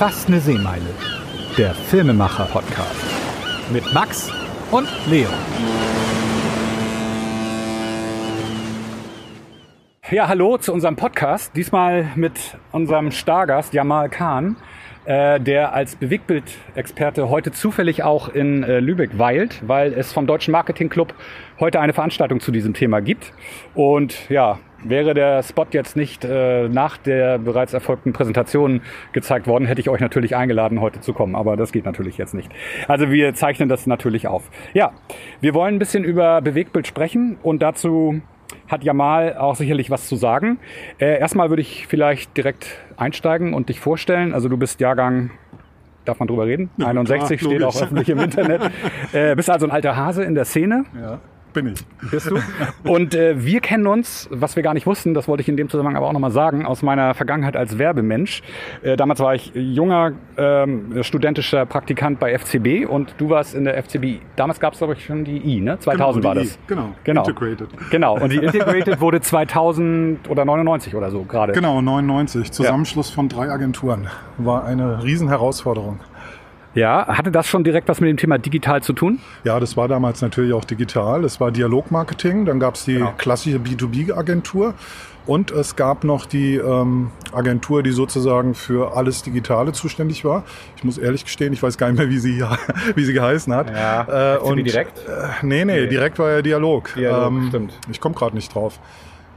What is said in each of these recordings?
Fast eine Seemeile. Der Filmemacher-Podcast. Mit Max und Leo. Ja, hallo zu unserem Podcast. Diesmal mit unserem Stargast Jamal Khan, äh, der als Bewegtbildexperte heute zufällig auch in äh, Lübeck weilt, weil es vom Deutschen Marketing Club heute eine Veranstaltung zu diesem Thema gibt. Und ja, wäre der Spot jetzt nicht äh, nach der bereits erfolgten Präsentation gezeigt worden, hätte ich euch natürlich eingeladen, heute zu kommen. Aber das geht natürlich jetzt nicht. Also wir zeichnen das natürlich auf. Ja, wir wollen ein bisschen über Bewegtbild sprechen und dazu hat Jamal auch sicherlich was zu sagen. Äh, erstmal würde ich vielleicht direkt einsteigen und dich vorstellen. Also du bist Jahrgang, darf man drüber reden? Ja, 61 klar, steht auch öffentlich im Internet. Äh, bist also ein alter Hase in der Szene. Ja, bin ich. Bist du? Und äh, wir kennen uns, was wir gar nicht wussten, das wollte ich in dem Zusammenhang aber auch nochmal sagen, aus meiner Vergangenheit als Werbemensch. Äh, damals war ich junger ähm, studentischer Praktikant bei FCB und du warst in der FCB. Damals gab es, glaube ich, schon die I, ne? 2000 Genau, war das. I, genau. genau. Integrated. Genau. Und die Integrated wurde 2000 oder 99 oder so gerade. Genau, 99. Zusammenschluss von drei Agenturen. War eine Riesenherausforderung. Ja, hatte das schon direkt was mit dem Thema digital zu tun? Ja, das war damals natürlich auch digital. Es war Dialogmarketing, dann gab es die Genau. klassische B2B-Agentur und es gab noch die ähm, Agentur, die sozusagen für alles Digitale zuständig war. Ich muss ehrlich gestehen, ich weiß gar nicht mehr, wie sie, wie sie geheißen hat. Ja, FCB und, direkt? Äh, nee, nee, Nee. direkt war ja Dialog. Ähm, Dialog, stimmt. Ich komme gerade nicht drauf.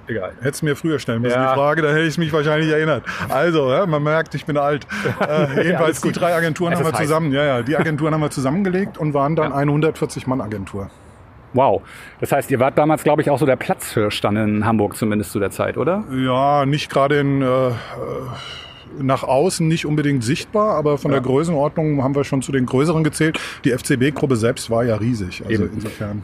Egal. Hättest mir früher stellen müssen, Ja. die Frage, dann hätte ich mich wahrscheinlich erinnert. Also, ja, man merkt, ich bin alt. Äh, jedenfalls, die gut. drei Agenturen haben wir heiß. zusammen, ja, ja, die Agenturen haben wir zusammengelegt und waren dann eine 140-Mann-Agentur. Wow. Das heißt, ihr wart damals, glaube ich, auch so der Platzhirsch dann in Hamburg zumindest zu der Zeit, oder? Ja, nicht gerade in, äh, äh, nach außen nicht unbedingt sichtbar, aber von Ja. der Größenordnung haben wir schon zu den größeren gezählt. Die FCB-Gruppe selbst war ja riesig. Also Eben. insofern.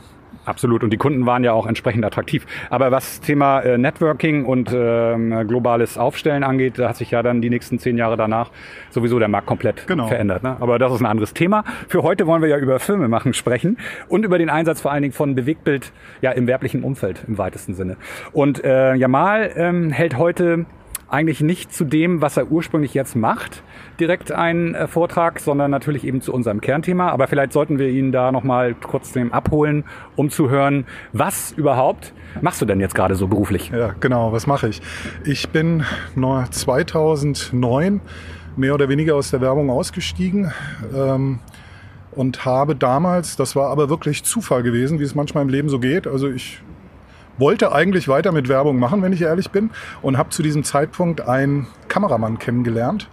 Absolut. Und die Kunden waren ja auch entsprechend attraktiv. Aber was Thema äh, Networking und ähm, globales Aufstellen angeht, da hat sich ja dann die nächsten zehn Jahre danach sowieso der Markt komplett Genau. verändert. Ne? Aber das ist ein anderes Thema. Für heute wollen wir ja über Filmemachen sprechen und über den Einsatz vor allen Dingen von Bewegtbild ja im werblichen Umfeld im weitesten Sinne. Und äh, Jamal ähm, hält heute eigentlich nicht zu dem, was er ursprünglich jetzt macht, direkt einen äh, Vortrag, sondern natürlich eben zu unserem Kernthema. Aber vielleicht sollten wir ihn da nochmal trotzdem abholen, um zu hören, was überhaupt machst du denn jetzt gerade so beruflich? Ja, genau. Was mache ich? Ich bin neu- 2009 mehr oder weniger aus der Werbung ausgestiegen ähm, und habe damals, das war aber wirklich Zufall gewesen, wie es manchmal im Leben so geht. Also ich wollte eigentlich weiter mit Werbung machen, wenn ich ehrlich bin, und habe zu diesem Zeitpunkt einen Kameramann kennengelernt.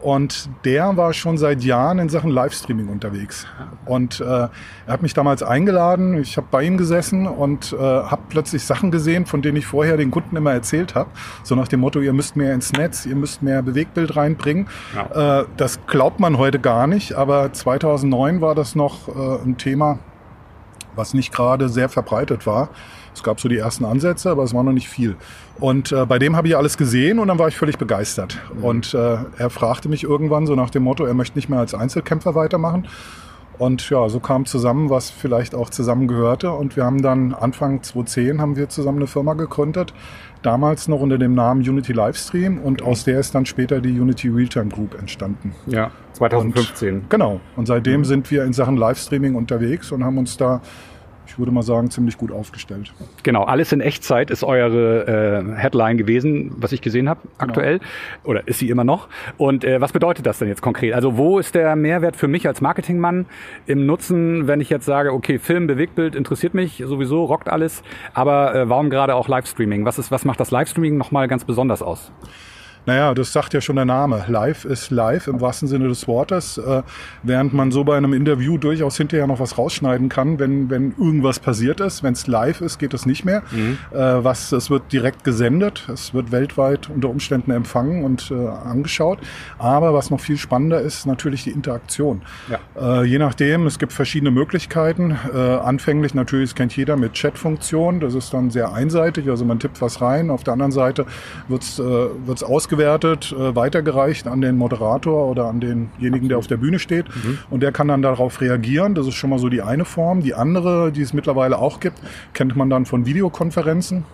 Und der war schon seit Jahren in Sachen Livestreaming unterwegs. Und äh, er hat mich damals eingeladen, ich habe bei ihm gesessen und äh, habe plötzlich Sachen gesehen, von denen ich vorher den Kunden immer erzählt habe. So nach dem Motto, ihr müsst mehr ins Netz, ihr müsst mehr Bewegtbild reinbringen. Äh, das glaubt man heute gar nicht, aber 2009 war das noch äh, ein Thema, was nicht gerade sehr verbreitet war. Es gab so die ersten Ansätze, aber es war noch nicht viel. Und äh, bei dem habe ich alles gesehen und dann war ich völlig begeistert. Und äh, er fragte mich irgendwann so nach dem Motto, er möchte nicht mehr als Einzelkämpfer weitermachen. Und ja, so kam zusammen, was vielleicht auch zusammengehörte. Und wir haben dann Anfang 2010 haben wir zusammen eine Firma gegründet. Damals noch unter dem Namen Unity Livestream und aus der ist dann später die Unity Realtime Group entstanden. Ja, 2015. Genau. Und seitdem sind wir in Sachen Livestreaming unterwegs und haben uns da, ich würde mal sagen, ziemlich gut aufgestellt. Genau, alles in Echtzeit ist eure äh, Headline gewesen, was ich gesehen habe aktuell. Oder ist sie immer noch? Und äh, was bedeutet das denn jetzt konkret? Also wo ist der Mehrwert für mich als Marketingmann im Nutzen, wenn ich jetzt sage, okay, Film, Bewegtbild interessiert mich sowieso, rockt alles, aber äh, warum gerade auch Livestreaming? Was, ist, was macht das Livestreaming nochmal ganz besonders aus? Naja, das sagt ja schon der Name. Live ist live im wahrsten Sinne des Wortes. Äh, während man so bei einem Interview durchaus hinterher noch was rausschneiden kann, wenn, wenn irgendwas passiert ist. Wenn es live ist, geht das nicht mehr. Äh, was, es wird direkt gesendet. Es wird weltweit unter Umständen empfangen und äh, angeschaut. Aber was noch viel spannender ist, natürlich die Interaktion. Ja. Äh, je nachdem, es gibt verschiedene Möglichkeiten. Äh, anfänglich natürlich, das kennt jeder mit Chat-Funktion. Das ist dann sehr einseitig. Also man tippt was rein. Auf der anderen Seite wird's äh, wird's ausgewertet, äh, weitergereicht an den Moderator oder an denjenigen, der auf der Bühne steht. Und der kann dann darauf reagieren. Das ist schon mal so die eine Form. Die andere, die es mittlerweile auch gibt, kennt man dann von Videokonferenzen.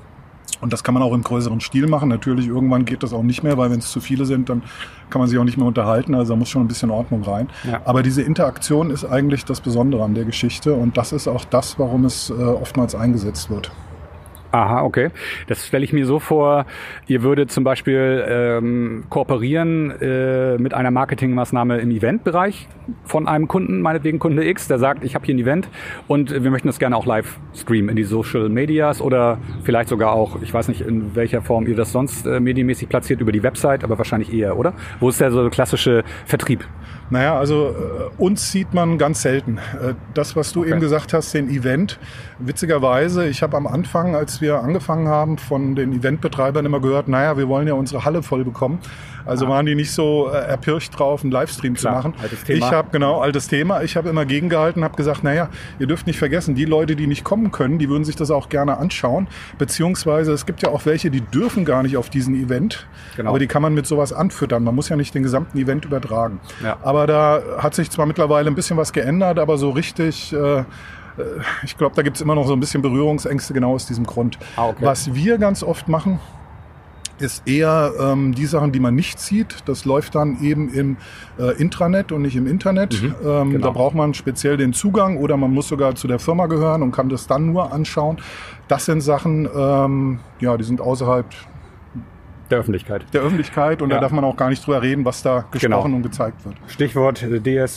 Und das kann man auch im größeren Stil machen. Natürlich, irgendwann geht das auch nicht mehr, weil wenn es zu viele sind, dann kann man sich auch nicht mehr unterhalten. Also da muss schon ein bisschen Ordnung rein. Ja. Aber diese Interaktion ist eigentlich das Besondere an der Geschichte. Und das ist auch das, warum es äh, oftmals eingesetzt wird. Aha, okay. Das stelle ich mir so vor, ihr würdet zum Beispiel ähm, kooperieren äh, mit einer Marketingmaßnahme im Eventbereich von einem Kunden, meinetwegen Kunde X, der sagt, ich habe hier ein Event und wir möchten das gerne auch live streamen in die Social Medias oder vielleicht sogar auch, ich weiß nicht, in welcher Form ihr das sonst äh, medienmäßig platziert, über die Website, aber wahrscheinlich eher, oder? Wo ist der so klassische Vertrieb? Naja, also äh, uns sieht man ganz selten. Äh, das, was du Okay. eben gesagt hast, den Event. Witzigerweise, ich habe am Anfang, als wir angefangen haben, von den Eventbetreibern immer gehört, naja, wir wollen ja unsere Halle voll bekommen. Also waren die nicht so äh, erpircht drauf, einen Livestream Klar, zu machen. altes Thema. Ich habe genau altes Thema. Ich habe immer gegengehalten, habe gesagt, naja, ihr dürft nicht vergessen, die Leute, die nicht kommen können, die würden sich das auch gerne anschauen. Beziehungsweise es gibt ja auch welche, die dürfen gar nicht auf diesen Event. Genau. Aber die kann man mit sowas anfüttern. Man muss ja nicht den gesamten Event übertragen. Ja. Aber da hat sich zwar mittlerweile ein bisschen was geändert, aber so richtig, äh, äh, ich glaube, da gibt's immer noch so ein bisschen Berührungsängste genau aus diesem Grund. Ah, okay. Was wir ganz oft machen, ist eher ähm, die Sachen, die man nicht sieht. Das läuft dann eben im äh, Intranet und nicht im Internet. Mhm, ähm, genau. Da braucht man speziell den Zugang oder man muss sogar zu der Firma gehören und kann das dann nur anschauen. Das sind Sachen, ähm, ja, die sind außerhalb Der Öffentlichkeit. der Öffentlichkeit und Ja. da darf man auch gar nicht drüber reden, was da gesprochen Genau. und gezeigt wird. Stichwort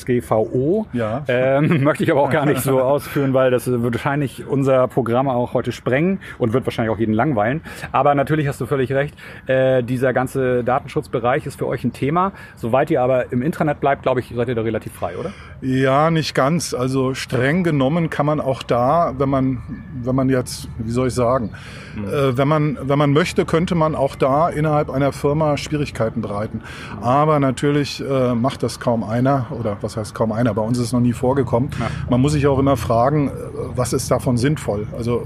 DSGVO. Ja. Ähm, möchte ich aber auch gar nicht so ausführen, weil das wird wahrscheinlich unser Programm auch heute sprengen und wird wahrscheinlich auch jeden langweilen. Aber natürlich hast du völlig recht. Äh, dieser ganze Datenschutzbereich ist für euch ein Thema. Soweit ihr aber im Intranet bleibt, glaube ich, seid ihr da relativ frei, oder? Ja, nicht ganz. Also streng genommen kann man auch da, wenn man, wenn man jetzt, wie soll ich sagen, äh, wenn man, wenn man möchte, könnte man auch da innerhalb einer Firma Schwierigkeiten bereiten. Aber natürlich äh, macht das kaum einer oder was heißt kaum einer. Bei uns ist es noch nie vorgekommen. Man muss sich auch immer fragen, äh, was ist davon sinnvoll? Also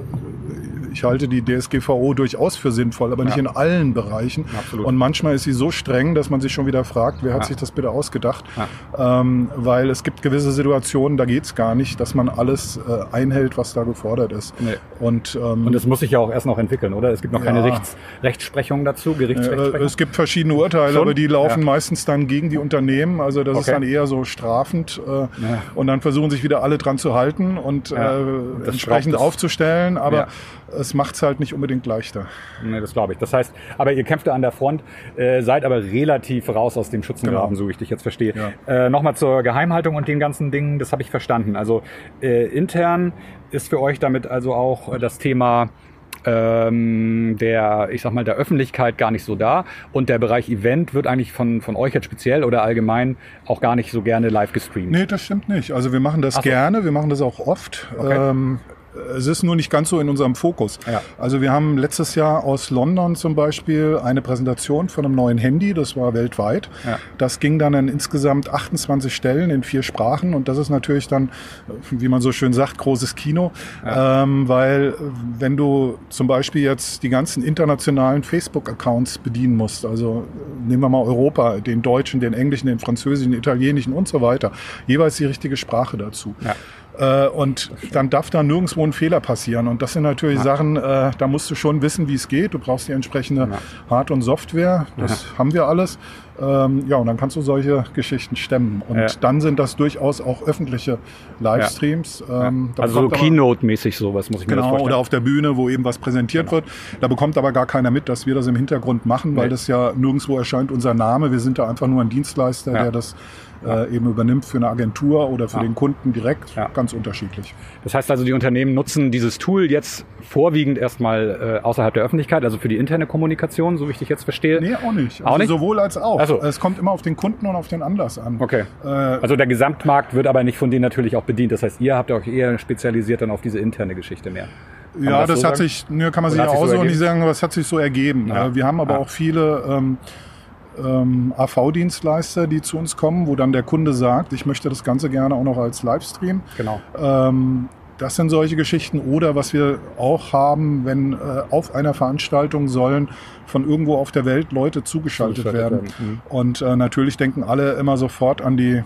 ich halte die DSGVO durchaus für sinnvoll, aber nicht Ja. in allen Bereichen. Absolut. Und manchmal ist sie so streng, dass man sich schon wieder fragt, wer hat Ja. sich das bitte ausgedacht? Ähm, weil es gibt gewisse Situationen, da geht's gar nicht, dass man alles äh, einhält, was da gefordert ist. Nee. Und, ähm, Und das muss sich ja auch erst noch entwickeln, oder? Es gibt noch keine Ja. Rechts Rechtsprechung dazu, äh, Gerichtsrechtsprechung. es gibt verschiedene Urteile, Schon? aber die laufen Ja. meistens dann gegen die Unternehmen. Also das ist Okay. dann eher so strafend. Äh, Und dann versuchen sich wieder alle dran zu halten und Ja. äh, entsprechend es. aufzustellen. Aber Ja. Es macht's halt nicht unbedingt leichter. Nee, das glaube ich. Das heißt, aber ihr kämpft da an der Front, äh, seid aber relativ raus aus dem Schützengraben, Genau. so wie ich dich jetzt verstehe. Ja. Äh, Nochmal zur Geheimhaltung und den ganzen Dingen, das habe ich verstanden. Also äh, intern ist für euch damit also auch äh, das Thema ähm, der, ich sag mal, der Öffentlichkeit gar nicht so da. Und der Bereich Event wird eigentlich von, von euch jetzt speziell oder allgemein auch gar nicht so gerne live gestreamt. Nee, das stimmt nicht. Also wir machen das so. gerne, wir machen das auch oft. Okay. Ähm, es ist nur nicht ganz so in unserem Fokus. Ja. Also wir haben letztes Jahr aus London zum Beispiel eine Präsentation von einem neuen Handy, das war weltweit. Ja. Das ging dann an insgesamt 28 Stellen in vier Sprachen und das ist natürlich dann, wie man so schön sagt, großes Kino, ähm, weil wenn du zum Beispiel jetzt die ganzen internationalen Facebook-Accounts bedienen musst, also äh, nehmen wir mal Europa, den deutschen, den englischen, den französischen, den italienischen und so weiter, jeweils die richtige Sprache dazu. Ja. Äh, und dann darf da nirgendwo ein Fehler passieren. Und das sind natürlich Sachen, äh, da musst du schon wissen, wie es geht. Du brauchst die entsprechende Hard- und Software. Das haben wir alles. Ähm, ja, und dann kannst du solche Geschichten stemmen. Und Ja. dann sind das durchaus auch öffentliche Livestreams. Ähm, da Also so Keynote-mäßig sowas, muss ich mir das Genau, vorstellen. oder auf der Bühne, wo eben was präsentiert wird. Da bekommt aber gar keiner mit, dass wir das im Hintergrund machen, weil Nee. das ja nirgendwo erscheint unser Name. Wir sind da einfach nur ein Dienstleister, Ja. der das äh, eben übernimmt für eine Agentur oder für Ja. den Kunden direkt. Ja. Ganz unterschiedlich. Das heißt also, die Unternehmen nutzen dieses Tool jetzt vorwiegend erstmal äh, außerhalb der Öffentlichkeit, also für die interne Kommunikation, so wie ich dich jetzt verstehe. Nee, auch nicht. Also Auch nicht? Sowohl als auch. Ach so. Es kommt immer auf den Kunden und auf den Anlass an. Okay. Äh, Also der Gesamtmarkt wird aber nicht von denen natürlich auch bedient. Das heißt, ihr habt euch eher spezialisiert dann auf diese interne Geschichte mehr. Kann ja, das das, so hat sagen? sich, ne, kann man Oder sich ja auch so so nicht sagen, aber es hat sich so ergeben. Ja. Äh, Wir haben aber Ja. auch viele ähm, ähm, AV-Dienstleister, die zu uns kommen, wo dann der Kunde sagt, ich möchte das Ganze gerne auch noch als Livestream. Genau. Ähm, das sind solche Geschichten. Oder was wir auch haben, wenn äh, auf einer Veranstaltung sollen von irgendwo auf der Welt Leute zugeschaltet, werden. werden. Mhm. Und äh, natürlich denken alle immer sofort an die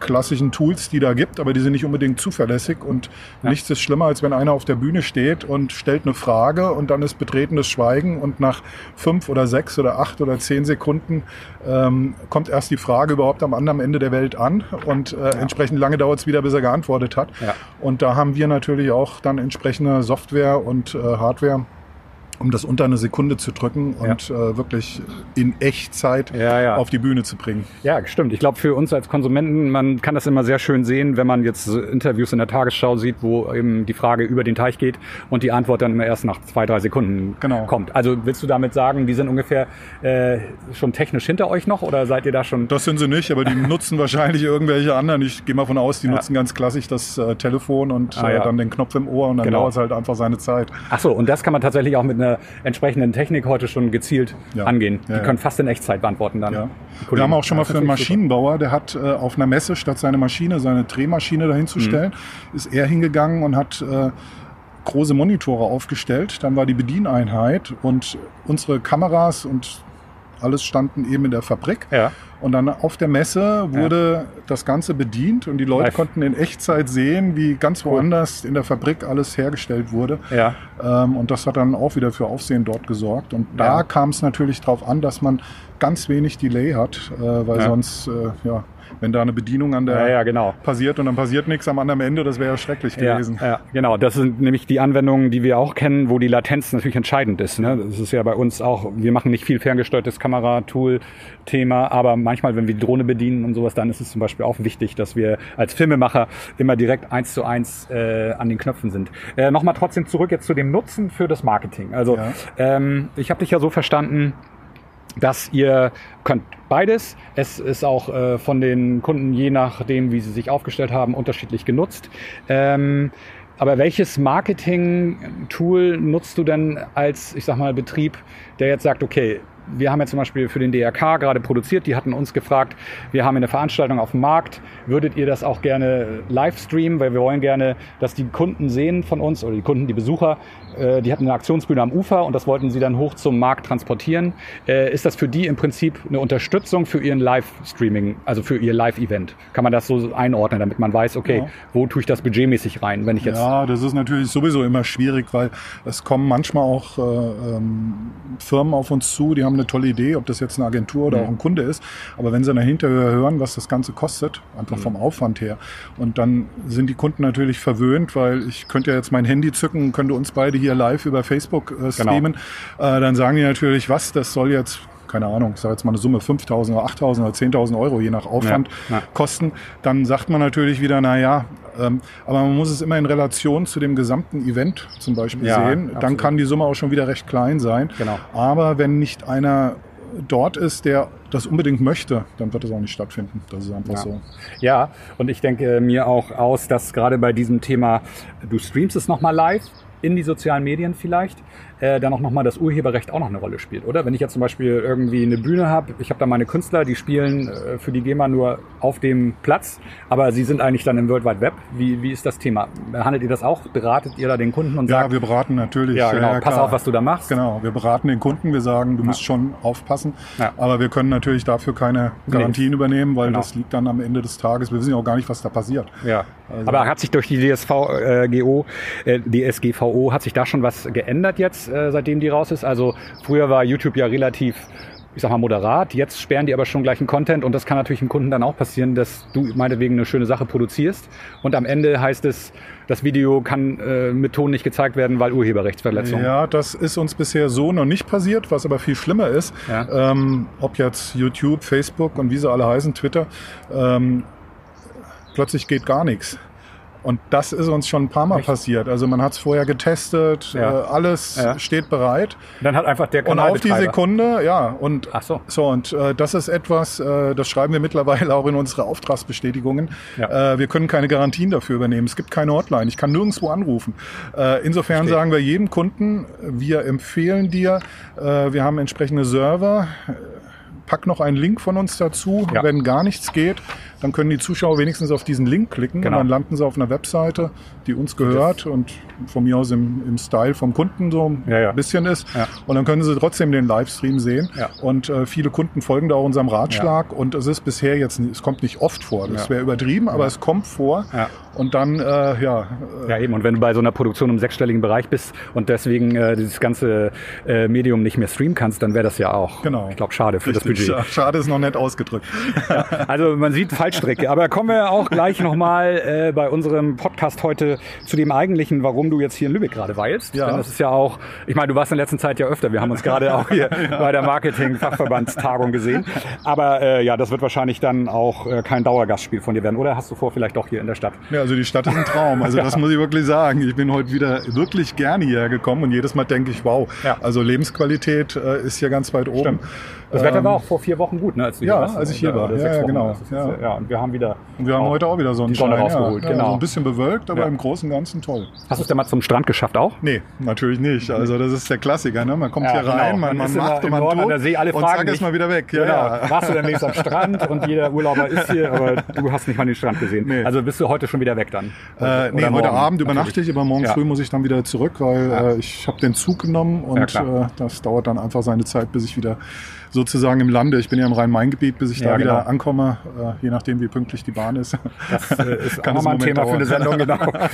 klassischen Tools, die da gibt, aber die sind nicht unbedingt zuverlässig. Und ja. nichts ist schlimmer, als wenn einer auf der Bühne steht und stellt eine Frage und dann ist betretenes Schweigen und nach fünf oder sechs oder acht oder zehn Sekunden ähm, kommt erst die Frage überhaupt am anderen Ende der Welt an und äh, ja. entsprechend lange dauert es wieder, bis er geantwortet hat. Ja. Und da haben wir natürlich auch dann entsprechende Software und äh, Hardware um das unter eine Sekunde zu drücken und ja. äh, wirklich in Echtzeit ja, ja. auf die Bühne zu bringen. Ja, stimmt. Ich glaube, für uns als Konsumenten, man kann das immer sehr schön sehen, wenn man jetzt Interviews in der Tagesschau sieht, wo eben die Frage über den Teich geht und die Antwort dann immer erst nach zwei, drei Sekunden genau. kommt. Also willst du damit sagen, die sind ungefähr äh, schon technisch hinter euch noch oder seid ihr da schon? Das sind sie nicht, aber die nutzen wahrscheinlich irgendwelche anderen. Ich gehe mal von aus, die nutzen ganz klassisch das äh, Telefon und ah, äh, dann den Knopf im Ohr und dann genau. dauert es halt einfach seine Zeit. Ach so, und das kann man tatsächlich auch mit einer entsprechenden Technik heute schon gezielt ja. angehen. Die ja, können fast in Echtzeit beantworten dann. Ja. Wir haben auch schon mal für einen Maschinenbauer, der hat äh, auf einer Messe statt seine Maschine, seine Drehmaschine dahin zu stellen, mhm. ist er hingegangen und hat äh, große Monitore aufgestellt. Dann war die Bedieneinheit und unsere Kameras und alles standen eben in der Fabrik. Ja. Und dann auf der Messe wurde ja. das Ganze bedient und die Leute Live. konnten in Echtzeit sehen, wie ganz woanders in der Fabrik alles hergestellt wurde. Ja. Ähm, und das hat dann auch wieder für Aufsehen dort gesorgt. Und da ja. kam es natürlich darauf an, dass man ganz wenig Delay hat, äh, weil sonst äh, ja, wenn da eine Bedienung an der ja, ja, genau. passiert und dann passiert nichts am anderen Ende, das wäre ja schrecklich gewesen. Ja, ja, genau. Das sind nämlich die Anwendungen, die wir auch kennen, wo die Latenz natürlich entscheidend ist. Ne? Das ist ja bei uns auch, wir machen nicht viel ferngesteuertes Kameratool-Thema, aber manchmal, wenn wir die Drohne bedienen und sowas, dann ist es zum Beispiel auch wichtig, dass wir als Filmemacher immer direkt eins zu eins äh, an den Knöpfen sind. Äh, Nochmal trotzdem zurück jetzt zu dem Nutzen für das Marketing. Also ja. ähm, ich habe dich ja so verstanden, dass ihr könnt beides. Es ist auch äh, von den Kunden, je nachdem, wie sie sich aufgestellt haben, unterschiedlich genutzt. Ähm, aber welches Marketing-Tool nutzt du denn als, ich sag mal, Betrieb, der jetzt sagt, okay, wir haben ja zum Beispiel für den DRK gerade produziert, die hatten uns gefragt, wir haben eine Veranstaltung auf dem Markt, würdet ihr das auch gerne live streamen, weil wir wollen gerne, dass die Kunden sehen von uns oder die Kunden, die Besucher, äh, die hatten eine Aktionsbühne am Ufer und das wollten sie dann hoch zum Markt transportieren. Äh, ist das für die im Prinzip eine Unterstützung für ihren Live-Streaming, also für ihr Live-Event? Kann man das so einordnen, damit man weiß, okay, ja. wo tue ich das budgetmäßig rein, wenn ich jetzt... Ja, das ist natürlich sowieso immer schwierig, weil es kommen manchmal auch äh, ähm, Firmen auf uns zu, die haben eine tolle Idee, ob das jetzt eine Agentur oder mhm. auch ein Kunde ist, aber wenn sie dahinter hören, was das Ganze kostet, einfach mhm. vom Aufwand her, und dann sind die Kunden natürlich verwöhnt, weil ich könnte ja jetzt mein Handy zücken, könnte uns beide hier live über Facebook äh, genau. streamen, genau. äh, dann sagen die natürlich, was, das soll jetzt keine Ahnung, ich sage jetzt mal eine Summe 5.000 oder 8.000 oder 10.000 Euro, je nach Aufwand, ja, ja. kosten, dann sagt man natürlich wieder, na ja, ähm, aber man muss es immer in Relation zu dem gesamten Event zum Beispiel ja, sehen. Absolut. Dann kann die Summe auch schon wieder recht klein sein. Genau. Aber wenn nicht einer dort ist, der das unbedingt möchte, dann wird es auch nicht stattfinden. Das ist einfach ja. so. Ja, und ich denke mir auch aus, dass gerade bei diesem Thema, du streamst es nochmal live in die sozialen Medien vielleicht, äh, dann auch nochmal das Urheberrecht auch noch eine Rolle spielt, oder? Wenn ich jetzt zum Beispiel irgendwie eine Bühne habe, ich habe da meine Künstler, die spielen äh, für die GEMA nur auf dem Platz, aber sie sind eigentlich dann im World Wide Web. Wie, wie ist das Thema? Handelt ihr das auch? Beratet ihr da den Kunden und sagt... Ja, wir beraten natürlich. Ja, genau. Ja, Pass auf, was du da machst. Genau, wir beraten den Kunden, wir sagen, du ja. musst schon aufpassen, ja. aber wir können natürlich dafür keine Garantien nee. übernehmen, weil genau. das liegt dann am Ende des Tages, wir wissen ja auch gar nicht, was da passiert. Ja, also. aber hat sich durch die DSVGO, äh, DSGVO, hat sich da schon was geändert jetzt? Äh, seitdem die raus ist. Also früher war YouTube ja relativ ich sag mal, moderat. Jetzt sperren die aber schon gleichen Content und das kann natürlich dem Kunden dann auch passieren, dass du meinetwegen eine schöne Sache produzierst und am Ende heißt es, das Video kann äh, mit Ton nicht gezeigt werden, weil Urheberrechtsverletzung. Ja, das ist uns bisher so noch nicht passiert, was aber viel schlimmer ist. Ja. Ähm, ob jetzt YouTube, Facebook und wie sie alle heißen, Twitter, ähm, plötzlich geht gar nichts. Und das ist uns schon ein paar Mal Echt? passiert. Also man hat es vorher getestet, ja. äh, alles ja. steht bereit. dann hat einfach der Und auf die Sekunde, ja. Und Ach so. so und äh, das ist etwas, äh, das schreiben wir mittlerweile auch in unsere Auftragsbestätigungen. Ja. Äh, wir können keine Garantien dafür übernehmen. Es gibt keine Hotline. Ich kann nirgendwo anrufen. Äh, insofern Verstehe. sagen wir jedem Kunden, wir empfehlen dir, äh, wir haben entsprechende Server pack noch einen Link von uns dazu. Ja. Wenn gar nichts geht, dann können die Zuschauer wenigstens auf diesen Link klicken Genau. und dann landen sie auf einer Webseite, die uns gehört und von mir aus im, im Style vom Kunden so ein Ja, ja. bisschen ist. Ja. Und dann können sie trotzdem den Livestream sehen. Und äh, viele Kunden folgen da auch unserem Ratschlag. Und es ist bisher jetzt, es kommt nicht oft vor. Das wäre übertrieben, aber es kommt vor. Und dann, äh, ja, äh, Ja, eben. Und wenn du bei so einer Produktion im sechsstelligen Bereich bist und deswegen äh, dieses ganze äh, Medium nicht mehr streamen kannst, dann wäre das ja auch, Genau. ich glaube, schade für das richtig. Budget. Ja, Schade ist noch nett ausgedrückt. Also man sieht Fallstrecke. Aber kommen wir auch gleich nochmal äh, bei unserem Podcast heute zu dem eigentlichen, warum du jetzt hier in Lübeck gerade weilst. Ja. Denn das ist ja auch, ich meine, du warst in letzter Zeit ja öfter. Wir haben uns gerade auch hier bei der Marketing-Fachverbandstagung gesehen. Aber äh, ja, das wird wahrscheinlich dann auch äh, kein Dauergastspiel von dir werden. Oder hast du vor, vielleicht doch hier in der Stadt? Ja, also die Stadt ist ein Traum. Also das muss ich wirklich sagen. Ich bin heute wieder wirklich gerne hierher gekommen und jedes Mal denke ich, wow, Ja. also Lebensqualität äh, ist hier ganz weit oben. Stimmt. Das Wetter Ähm, war auch vor vier Wochen gut, ne? Als du ja, hier warst. als ich hier war. Ja, ja, genau. Ja. ja. Und wir haben wieder. Und wir haben heute auch wieder Sonnenschein. die Sonne rausgeholt, genau. Ja, so ein bisschen bewölkt, aber im Großen und Ganzen toll. Hast du es denn mal zum Strand geschafft auch? Nee, natürlich nicht. Also das ist der Klassiker. Ne? Man kommt hier rein, genau. man, Man macht und man Norden an tut der See, alle und fragen zack, ist mal wieder weg. Genau. ja. Warst du denn wenigstens am Strand und jeder Urlauber ist hier, aber du hast nicht mal den Strand gesehen. Nee. Also bist du heute schon wieder weg dann? Äh, nee, heute Abend übernachte ich, aber morgen früh muss ich dann wieder zurück, weil äh, ich habe den Zug genommen und äh, das dauert dann einfach seine Zeit, bis ich wieder sozusagen im Lande, ich bin ja im Rhein-Main-Gebiet, bis ich Ja, da wieder genau. ankomme, äh, je nachdem wie pünktlich die Bahn ist. Das äh, ist auch Kann es nochmal ein Thema für eine Sendung, dauern. genau.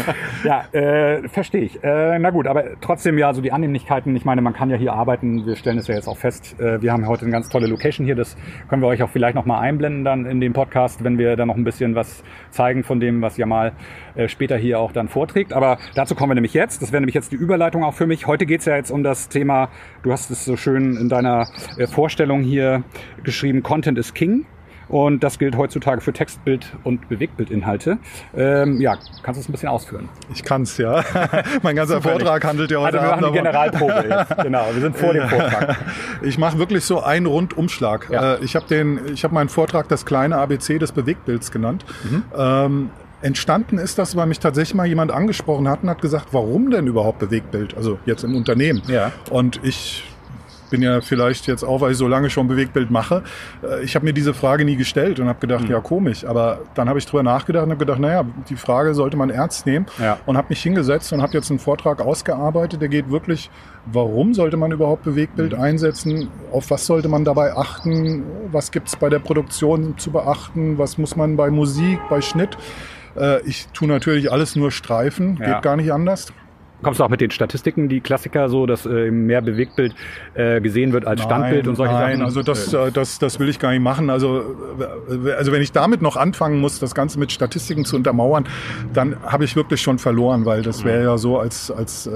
ja, äh, verstehe ich. Äh, na gut, aber trotzdem ja, so die Annehmlichkeiten, ich meine, man kann ja hier arbeiten, wir stellen es ja jetzt auch fest, äh, wir haben heute eine ganz tolle Location hier, das können wir euch auch vielleicht nochmal einblenden dann in dem Podcast, wenn wir da noch ein bisschen was zeigen von dem, was Jamal äh, später hier auch dann vorträgt. Aber dazu kommen wir nämlich jetzt, das wäre nämlich jetzt die Überleitung auch für mich. Heute geht's ja jetzt um das Thema, du hast es so schön in deiner äh, Vorstellung hier geschrieben, Content is King. Und das gilt heutzutage für Textbild- und Bewegtbildinhalte. Ähm, ja, kannst du es ein bisschen ausführen? Ich kann's ja. mein ganzer Zufällig. Vortrag handelt ja heute Also wir machen Abend die. Generalprobe jetzt. Genau, wir sind vor dem Vortrag. Ich mache wirklich so einen Rundumschlag. Ja. Äh, Ich habe habe meinen Vortrag das kleine ABC des Bewegtbilds genannt. Mhm. Ähm, entstanden ist das, weil mich tatsächlich mal jemand angesprochen hat und hat gesagt, warum denn überhaupt Bewegtbild? Also jetzt im Unternehmen. Ja. Und ich bin ja vielleicht jetzt auch, weil ich so lange schon Bewegtbild mache. äh, Ich habe mir diese Frage nie gestellt und habe gedacht, Mhm. ja komisch. Aber dann habe ich drüber nachgedacht und habe gedacht, naja, die Frage sollte man ernst nehmen. Ja. Und habe mich hingesetzt und habe jetzt einen Vortrag ausgearbeitet, der geht wirklich, warum sollte man überhaupt Bewegtbild Mhm. einsetzen? Auf was sollte man dabei achten? Was gibt es bei der Produktion zu beachten? Was muss man bei Musik, bei Schnitt? Äh, Ich tue natürlich alles nur Streifen, Ja. geht gar nicht anders. Kommst du auch mit den Statistiken, die Klassiker, so dass äh, mehr Bewegtbild äh, gesehen wird als Standbild und solche nein, Sachen? also das, äh, das, das will ich gar nicht machen. Also, also wenn ich damit noch anfangen muss, das Ganze mit Statistiken zu untermauern, dann habe ich wirklich schon verloren, weil das wäre ja so, als, als, äh,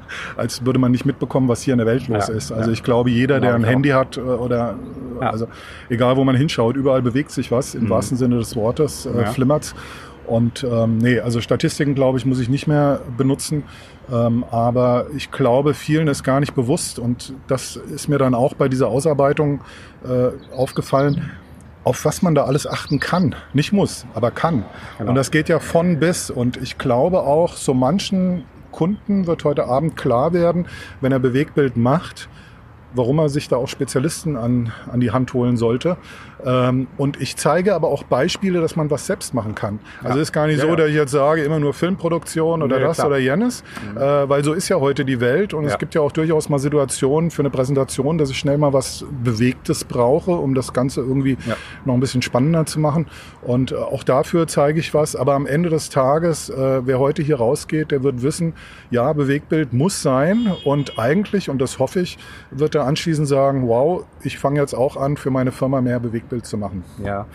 als würde man nicht mitbekommen, was hier in der Welt los Ja, ist. Also ja. ich glaube, jeder, der ein. Handy hat äh, oder Ja. also egal wo man hinschaut, überall bewegt sich was, im Mhm. wahrsten Sinne des Wortes, äh, Ja. flimmert's. Und ähm, nee, also Statistiken, glaube ich, muss ich nicht mehr benutzen. Ähm, aber ich glaube, vielen ist gar nicht bewusst. Und das ist mir dann auch bei dieser Ausarbeitung äh, aufgefallen, auf was man da alles achten kann. Nicht muss, aber kann. Genau. Und das geht ja von bis. Und ich glaube auch, so manchen Kunden wird heute Abend klar werden, wenn er Bewegtbild macht, warum er sich da auch Spezialisten an, an die Hand holen sollte. Ähm, und ich zeige aber auch Beispiele, dass man was selbst machen kann. Also Ja. ist gar nicht Ja, so, dass ich jetzt sage, immer nur Filmproduktion oder Nee, das klar. Mhm. oder jenes, äh, weil so ist ja heute die Welt und es gibt ja auch durchaus mal Situationen für eine Präsentation, dass ich schnell mal was Bewegtes brauche, um das Ganze irgendwie noch ein bisschen spannender zu machen. Und äh, auch dafür zeige ich was. Aber am Ende des Tages, äh, wer heute hier rausgeht, der wird wissen, ja, Bewegtbild muss sein. Und eigentlich, und das hoffe ich, wird er anschließend sagen, wow, ich fange jetzt auch an, für meine Firma mehr Bewegtbild zu machen. Ja.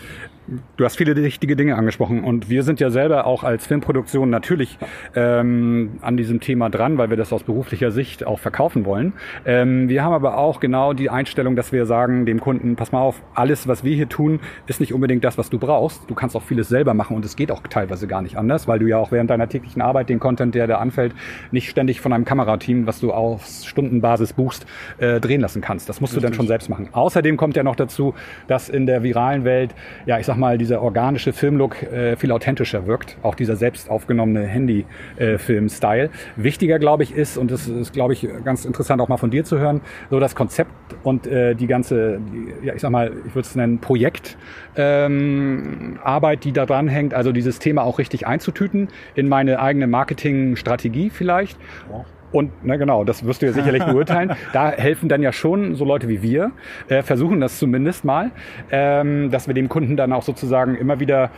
Du hast viele wichtige Dinge angesprochen und wir sind ja selber auch als Filmproduktion natürlich ähm, an diesem Thema dran, weil wir das aus beruflicher Sicht auch verkaufen wollen. Ähm, wir haben aber auch genau die Einstellung, dass wir sagen dem Kunden, pass mal auf, alles, was wir hier tun, ist nicht unbedingt das, was du brauchst. Du kannst auch vieles selber machen und es geht auch teilweise gar nicht anders, weil du ja auch während deiner täglichen Arbeit den Content, der da anfällt, nicht ständig von einem Kamerateam, was du auf Stundenbasis buchst, äh, drehen lassen kannst. Das musst du dann schon selbst machen. Außerdem kommt ja noch dazu, dass in der viralen Welt, ja, ich sag sag mal, dieser organische Filmlook äh, viel authentischer wirkt. Auch dieser selbst aufgenommene Handy-Film-Style. Wichtiger, glaube ich, ist, und das ist, glaube ich, ganz interessant auch mal von dir zu hören, so das Konzept und äh, die ganze, die, ja, ich sag mal, ich würde es nennen, Projekt. Ähm, die da dran hängt, also dieses Thema auch richtig einzutüten in meine eigene Marketingstrategie vielleicht. Ja. Und na genau, das wirst du ja sicherlich beurteilen. Da helfen dann ja schon so Leute wie wir, äh, versuchen das zumindest mal, ähm, dass wir dem Kunden dann auch sozusagen immer wieder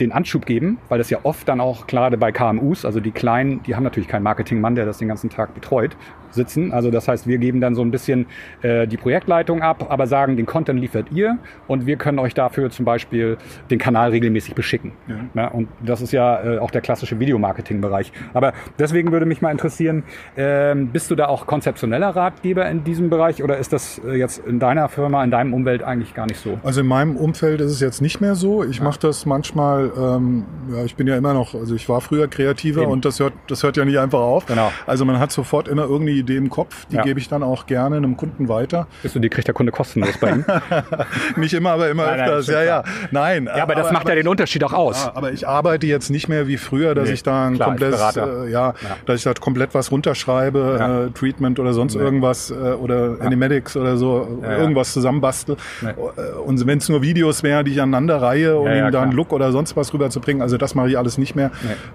den Anschub geben, weil das ja oft dann auch gerade bei KMUs, also die Kleinen, die haben natürlich keinen Marketingmann, der das den ganzen Tag betreut, sitzen. Also das heißt, wir geben dann so ein bisschen äh, die Projektleitung ab, aber sagen, den Content liefert ihr und wir können euch dafür zum Beispiel den Kanal regelmäßig beschicken. Ja. Ja, und das ist ja äh, auch der klassische Videomarketing-Bereich. Aber deswegen würde mich mal interessieren, äh, bist du da auch konzeptioneller Ratgeber in diesem Bereich oder ist das äh, jetzt in deiner Firma, in deinem Umfeld eigentlich gar nicht so? Also in meinem Umfeld ist es jetzt nicht mehr so. Ich ja. mache das manchmal, ähm, ja, ich bin ja immer noch, also ich war früher Kreativer Eben. und das hört, das hört ja nicht einfach auf. Genau. Also man hat sofort immer irgendwie Idee im Kopf, die ja. gebe ich dann auch gerne einem Kunden weiter. Bist du, die kriegt der Kunde kostenlos bei ihm? nicht immer, aber immer nein, öfters. Nein, ja, ja. Nein. Ja, aber, aber das macht aber, ja den Unterschied auch aus. Ja, aber ich arbeite jetzt nicht mehr wie früher, dass nee, ich da ein klar, komplett, äh, ja, ja, dass ich da komplett was runterschreibe, äh, Treatment oder sonst nee. irgendwas äh, oder Animatics oder so, irgendwas zusammenbastel. Nee. Äh, und wenn es nur Videos wären, die ich aneinander reihe, um ihm da einen Look oder sonst was rüberzubringen, also das mache ich alles nicht mehr.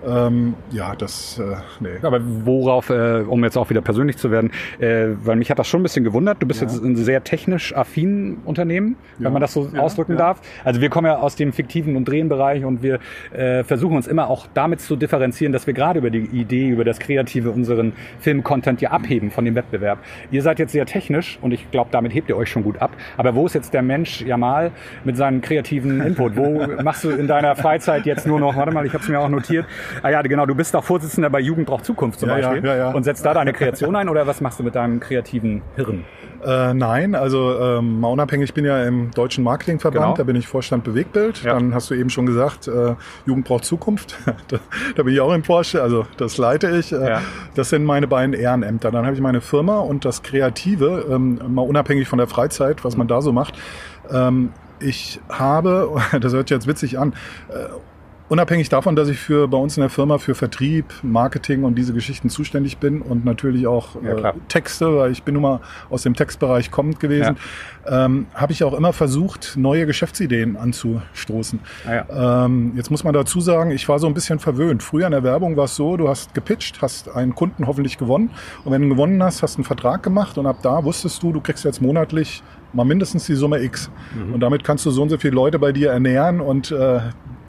Ähm, ja, das, äh, nee. Aber worauf, äh, um jetzt auch wieder persönlich zu werden, äh, weil mich hat das schon ein bisschen gewundert. Du bist ja. jetzt ein sehr technisch affin Unternehmen, ja. wenn man das so ja, ausdrücken darf. Also wir kommen ja aus dem fiktiven und Drehenbereich und wir äh, versuchen uns immer auch damit zu differenzieren, dass wir gerade über die Idee, über das Kreative unseren Film-Content ja abheben von dem Wettbewerb. Ihr seid jetzt sehr technisch und ich glaube, damit hebt ihr euch schon gut ab. Aber wo ist jetzt der Mensch Jamal mit seinem kreativen Input? Wo machst du in deiner Freizeit jetzt nur noch, warte mal, ich habe es mir auch notiert. Ah ja, genau, du bist doch Vorsitzender bei Jugend braucht Zukunft zum Beispiel und setzt da deine Kreation ein oder was machst du mit deinem kreativen Hirn? Äh, nein, also ähm, mal unabhängig, ich bin ja im Deutschen Marketingverband, genau. da bin ich Vorstand Bewegtbild. Ja. Dann hast du eben schon gesagt, äh, Jugend braucht Zukunft. da, da, bin ich auch im Vorstand, also das leite ich. Äh, ja. Das sind meine beiden Ehrenämter. Dann habe ich meine Firma und das Kreative, ähm, mal unabhängig von der Freizeit, was man da so macht. Ähm, ich habe, das hört sich jetzt witzig an, äh, Unabhängig davon, dass ich für bei uns in der Firma für Vertrieb, Marketing und diese Geschichten zuständig bin und natürlich auch ja, äh, Texte, weil ich bin nun mal aus dem Textbereich kommend gewesen, ja. ähm, habe ich auch immer versucht, neue Geschäftsideen anzustoßen. Ah, ja. ähm, jetzt muss man dazu sagen, ich war so ein bisschen verwöhnt. Früher in der Werbung war es so, du hast gepitcht, hast einen Kunden hoffentlich gewonnen und wenn du gewonnen hast, hast einen Vertrag gemacht und ab da wusstest du, du kriegst jetzt monatlich mal mindestens die Summe X. Mhm. Und damit kannst du so und so viele Leute bei dir ernähren und äh,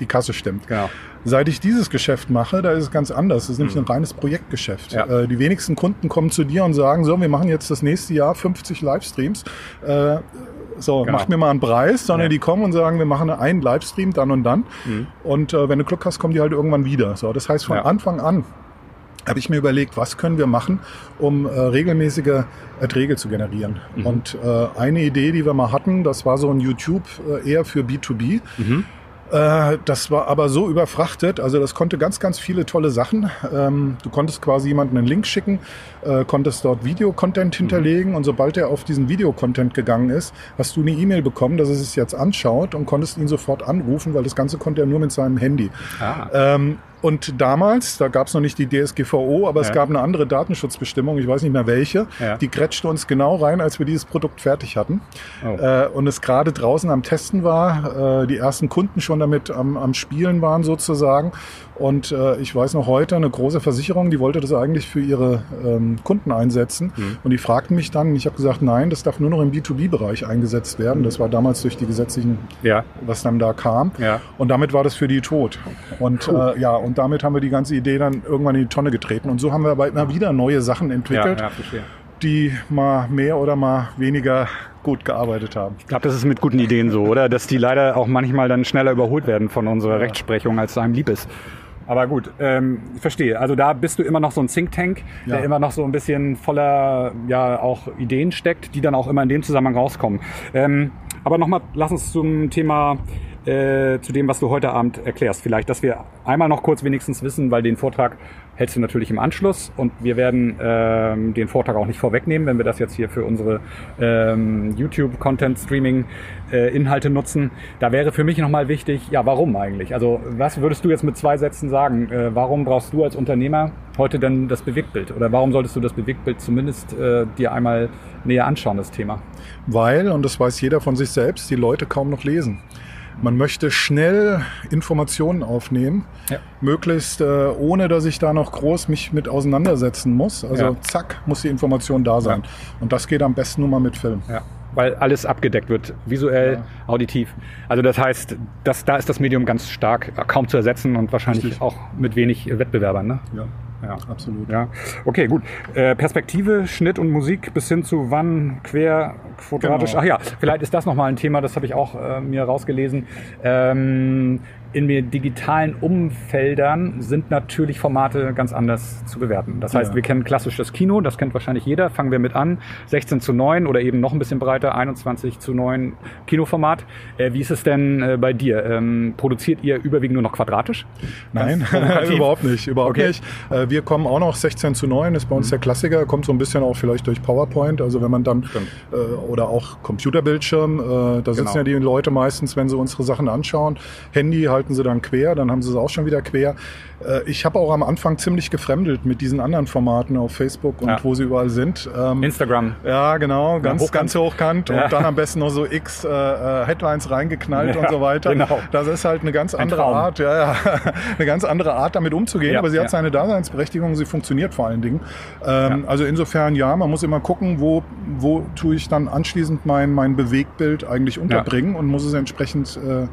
die Kasse stimmt. Genau. Seit ich dieses Geschäft mache, da ist es ganz anders. Das ist nämlich mhm. ein reines Projektgeschäft. Ja. Äh, die wenigsten Kunden kommen zu dir und sagen, so, wir machen jetzt das nächste Jahr 50 Livestreams. Äh, so, genau. mach mir mal einen Preis, sondern ja. die kommen und sagen, wir machen einen Livestream dann und dann. Mhm. Und äh, wenn du Glück hast, kommen die halt irgendwann wieder. So, das heißt, von ja. Anfang an habe ich mir überlegt, was können wir machen, um äh, regelmäßige Erträge zu generieren. Mhm. Und äh, eine Idee, die wir mal hatten, das war so ein YouTube äh, eher für B2B. Mhm. Äh, das war aber so überfrachtet, also das konnte ganz, ganz viele tolle Sachen. Ähm, du konntest quasi jemanden einen Link schicken, äh, konntest dort Videocontent hinterlegen mhm. und sobald er auf diesen Videocontent gegangen ist, hast du eine E-Mail bekommen, dass er es jetzt anschaut und konntest ihn sofort anrufen, weil das Ganze konnte er nur mit seinem Handy. Ah. Ähm, und damals, da gab es noch nicht die DSGVO, aber ja. es gab eine andere Datenschutzbestimmung, ich weiß nicht mehr welche, ja. die kretschte uns genau rein, als wir dieses Produkt fertig hatten. Oh. Äh, und es gerade draußen am Testen war, äh, die ersten Kunden schon damit am, am Spielen waren sozusagen. Und äh, ich weiß noch heute, eine große Versicherung, die wollte das eigentlich für ihre ähm, Kunden einsetzen. Mhm. Und die fragten mich dann, ich habe gesagt, nein, das darf nur noch im B2B-Bereich eingesetzt werden. Das war damals durch die gesetzlichen, ja. was dann da kam. Ja. Und damit war das für die tot. Und äh, ja, und damit haben wir die ganze Idee dann irgendwann in die Tonne getreten. Und so haben wir aber immer wieder neue Sachen entwickelt, ja, die mal mehr oder mal weniger gut gearbeitet haben. Ich glaube, das ist mit guten Ideen so, oder? Dass die leider auch manchmal dann schneller überholt werden von unserer Rechtsprechung, als es einem lieb ist. Aber gut, ähm, ich verstehe. Also da bist du immer noch so ein Think Tank, ja. der immer noch so ein bisschen voller ja auch Ideen steckt, die dann auch immer in dem Zusammenhang rauskommen. Ähm, aber nochmal, lass uns zum Thema äh, zu dem, was du heute Abend erklärst. Vielleicht, dass wir einmal noch kurz wenigstens wissen, weil den Vortrag hältst du natürlich im Anschluss und wir werden ähm, den Vortrag auch nicht vorwegnehmen, wenn wir das jetzt hier für unsere ähm, YouTube-Content-Streaming-Inhalte äh, nutzen. Da wäre für mich nochmal wichtig, ja, warum eigentlich? Also was würdest du jetzt mit zwei Sätzen sagen? Äh, warum brauchst du als Unternehmer heute denn das Bewegtbild? Oder warum solltest du das Bewegtbild zumindest äh, dir einmal näher anschauen, das Thema? Weil, und das weiß jeder von sich selbst, die Leute kaum noch lesen. Man möchte schnell Informationen aufnehmen, ja. möglichst äh, ohne, dass ich da noch groß mich mit auseinandersetzen muss. Also ja. zack, muss die Information da sein. Ja. Und das geht am besten nur mal mit Film. Ja. Weil alles abgedeckt wird, visuell, auditiv. Also das heißt, das, da ist das Medium ganz stark, kaum zu ersetzen und wahrscheinlich Richtig. auch mit wenig Wettbewerbern. Ne? Ja ja, absolut. Ja. Okay, gut. Äh, Perspektive, Schnitt und Musik bis hin zu wann, quer, quadratisch. Genau. Ach ja, vielleicht ist das nochmal ein Thema, das habe ich auch äh, mir rausgelesen. Ähm, in den digitalen Umfeldern sind natürlich Formate ganz anders zu bewerten. Das heißt, ja. wir kennen klassisches Kino, das kennt wahrscheinlich jeder. Fangen wir mit an. 16 zu 9 oder eben noch ein bisschen breiter, 21 zu 9 Kinoformat. Äh, wie ist es denn äh, bei dir? Ähm, produziert ihr überwiegend nur noch quadratisch? Nein, überhaupt nicht. Überhaupt okay. nicht. Äh, wir kommen auch noch 16 zu 9, ist bei uns mhm. der Klassiker, kommt so ein bisschen auch vielleicht durch PowerPoint. Also wenn man dann, äh, oder auch Computerbildschirm, äh, da sitzen genau. ja die Leute meistens, wenn sie unsere Sachen anschauen. Handy halt schalten sie dann quer, dann haben sie es auch schon wieder quer. Äh, ich habe auch am Anfang ziemlich gefremdelt mit diesen anderen Formaten auf Facebook und ja. wo sie überall sind. Ähm, Instagram. Ja, genau, ganz, ja, hochkant. ganz hochkant ja. und dann am besten noch so X äh, äh Headlines reingeknallt und so weiter. Genau. Das ist halt eine ganz andere ein Art, ja, ja, eine ganz andere Art, damit umzugehen. aber sie hat seine Daseinsberechtigung, sie funktioniert vor allen Dingen. Ähm, also insofern ja, man muss immer gucken, wo, wo tue ich dann anschließend mein, mein Bewegtbild eigentlich unterbringen und muss es entsprechend äh,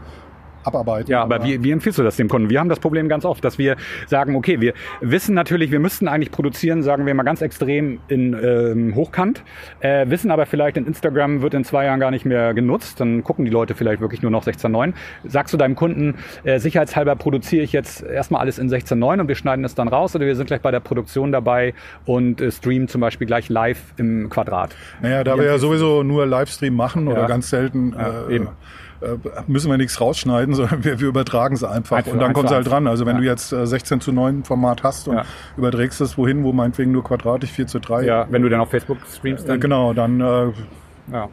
abarbeiten. Ja, aber, aber wie, wie empfiehlst du das dem Kunden? Wir haben das Problem ganz oft, dass wir sagen, okay, wir wissen natürlich, wir müssten eigentlich produzieren, sagen wir mal ganz extrem in ähm, Hochkant, äh, wissen aber vielleicht in Instagram wird in zwei Jahren gar nicht mehr genutzt, dann gucken die Leute vielleicht wirklich nur noch 16.9. Sagst du deinem Kunden, äh, sicherheitshalber produziere ich jetzt erstmal alles in 16.9 und wir schneiden es dann raus oder wir sind gleich bei der Produktion dabei und äh, streamen zum Beispiel gleich live im Quadrat? Naja, da wir ja sowieso nur Livestream machen ja. oder ganz selten ja, äh, eben äh, müssen wir nichts rausschneiden, sondern wir, wir übertragen es einfach. einfach und dann kommt es halt dran. Also wenn ja. du jetzt äh, 16 zu 9 Format hast und ja. überträgst es wohin, wo meinetwegen nur quadratisch 4 zu 3. Ja, wenn du dann auf Facebook streamst, dann. Äh, genau, dann. Äh, ja.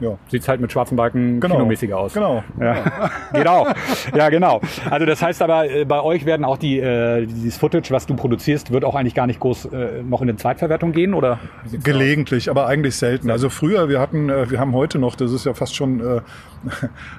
Ja. Sieht halt mit schwarzen Balken genau. kinomäßiger aus. Genau. Ja. Geht auch. Ja, genau. Also das heißt aber, äh, bei euch werden auch die, äh, dieses Footage, was du produzierst, wird auch eigentlich gar nicht groß äh, noch in eine Zweitverwertung gehen, oder? Gelegentlich, aber eigentlich selten. Also früher, wir hatten, äh, wir haben heute noch, das ist ja fast schon äh,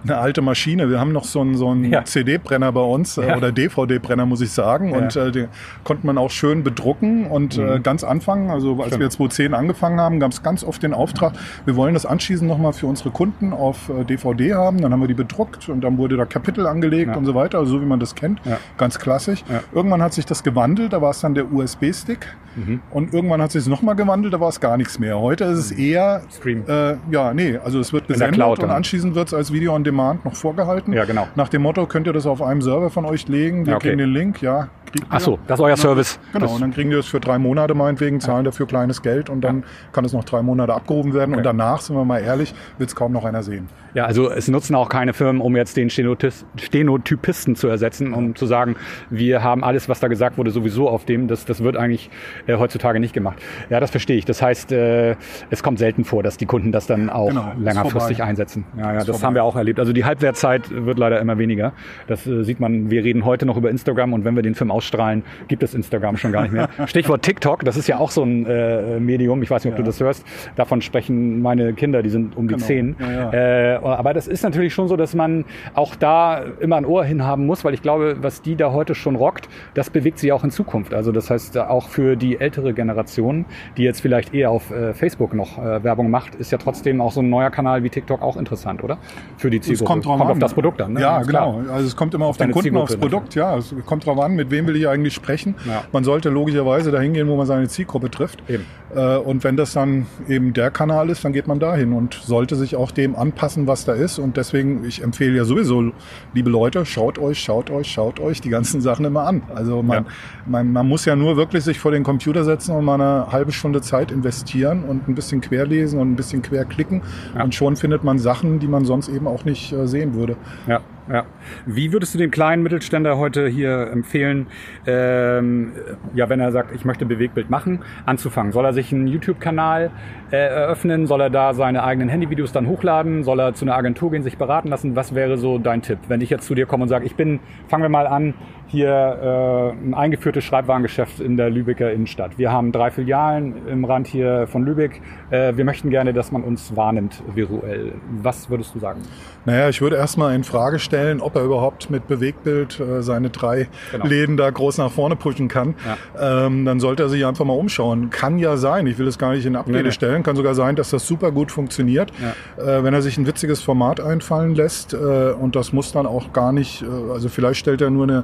eine alte Maschine. Wir haben noch so einen, so einen ja. CD-Brenner bei uns äh, ja. oder DVD-Brenner, muss ich sagen. Ja. Und äh, den konnte man auch schön bedrucken. Und mhm. äh, ganz anfangen, also als Stimmt. wir 2010 angefangen haben, gab es ganz oft den Auftrag, wir wollen das anschließend nochmal für unsere Kunden auf äh, DVD haben. Dann haben wir die bedruckt und dann wurde da Kapitel angelegt und so weiter, also so wie man das kennt. Ganz klassisch. Irgendwann hat sich das gewandelt, da war es dann der USB-Stick. Mhm. Und irgendwann hat sich es nochmal gewandelt, da war es gar nichts mehr. Heute ist es mhm. eher Stream. Äh, ja, nee, also es wird gesendet und anschließend wird es als Video on Demand noch vorgehalten. Ja, genau. Nach dem Motto, könnt ihr das auf einem Server von euch legen, wir ja, okay. kriegen den Link, ja. Ach so, das ist euer Service. Genau, das und dann kriegen die das für drei Monate meinetwegen, zahlen dafür kleines Geld und dann kann es noch drei Monate abgerufen werden okay. und danach, sind wir mal ehrlich, wird es kaum noch einer sehen. Ja, also es nutzen auch keine Firmen, um jetzt den Stenotypisten zu ersetzen, um zu sagen, wir haben alles, was da gesagt wurde, sowieso auf dem. Das, das wird eigentlich äh, heutzutage nicht gemacht. Ja, das verstehe ich. Das heißt, äh, es kommt selten vor, dass die Kunden das dann auch genau, längerfristig einsetzen. Ja, ja, das vorbei. Haben wir auch erlebt. Also die Halbwertzeit wird leider immer weniger. Das äh, sieht man. Wir reden heute noch über Instagram und wenn wir den Film ausstrahlen, gibt es Instagram schon gar nicht mehr. Stichwort TikTok, das ist ja auch so ein äh, Medium. Ich weiß nicht, ob ja. du das hörst. Davon sprechen meine Kinder, die sind um die genau. zehn. Ja, ja. Äh, aber das ist natürlich schon so, dass man auch da immer ein Ohr hinhaben muss, weil ich glaube, was die da heute schon rockt, das bewegt sich auch in Zukunft. Also das heißt, auch für die ältere Generation, die jetzt vielleicht eher auf äh, Facebook noch äh, Werbung macht, ist ja trotzdem auch so ein neuer Kanal wie TikTok auch interessant, oder? Für die Zielgruppe. Es kommt, kommt auf das Produkt an. Ne? Ja, genau. Also es kommt immer auf, auf den Kunden, aufs Produkt. Ja, es kommt drauf an, mit wem will ich eigentlich sprechen. Ja. Man sollte logischerweise dahin gehen, wo man seine Zielgruppe trifft. Eben. Äh, und wenn das dann eben der Kanal ist, dann geht man dahin und sollte sich auch dem anpassen, was da ist. Und deswegen, ich empfehle ja sowieso, liebe Leute, schaut euch, schaut euch, schaut euch die ganzen Sachen immer an. Also man, ja. man, man muss ja nur wirklich sich vor den Computer setzen und mal eine halbe Stunde Zeit investieren und ein bisschen querlesen und ein bisschen querklicken. Ja. Und schon findet man Sachen, die man sonst eben auch nicht äh, sehen würde. Ja. Ja. Wie würdest du dem kleinen Mittelständler heute hier empfehlen, ähm, ja, wenn er sagt, ich möchte Bewegbild machen, anzufangen? Soll er sich einen YouTube-Kanal äh, eröffnen? Soll er da seine eigenen Handyvideos dann hochladen? Soll er zu einer Agentur gehen, sich beraten lassen? Was wäre so dein Tipp, wenn ich jetzt zu dir komme und sage, ich bin, fangen wir mal an, hier äh, ein eingeführtes Schreibwarengeschäft in der Lübecker Innenstadt. Wir haben drei Filialen im Rand hier von Lübeck. Äh, wir möchten gerne, dass man uns wahrnimmt visuell. Was würdest du sagen? Naja, ich würde erstmal in Frage stellen, ob er überhaupt mit Bewegtbild äh, seine drei genau. Läden da groß nach vorne pushen kann. Ja. Ähm, dann sollte er sich einfach mal umschauen. Kann ja sein, ich will es gar nicht in Abrede nee, nee. stellen, kann sogar sein, dass das super gut funktioniert. Ja. Äh, wenn er sich ein witziges Format einfallen lässt äh, und das muss dann auch gar nicht, äh, also vielleicht stellt er nur eine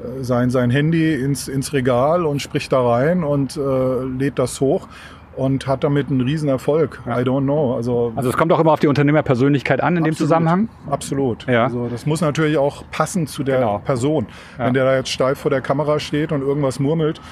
äh, sein, sein Handy ins, ins Regal und spricht da rein und äh, lädt das hoch und hat damit einen riesen Erfolg. I don't know. Also, also es kommt auch immer auf die Unternehmerpersönlichkeit an in absolut, dem Zusammenhang? Absolut. Ja. Also das muss natürlich auch passen zu der genau. Person. Ja. Wenn der da jetzt steif vor der Kamera steht und irgendwas murmelt,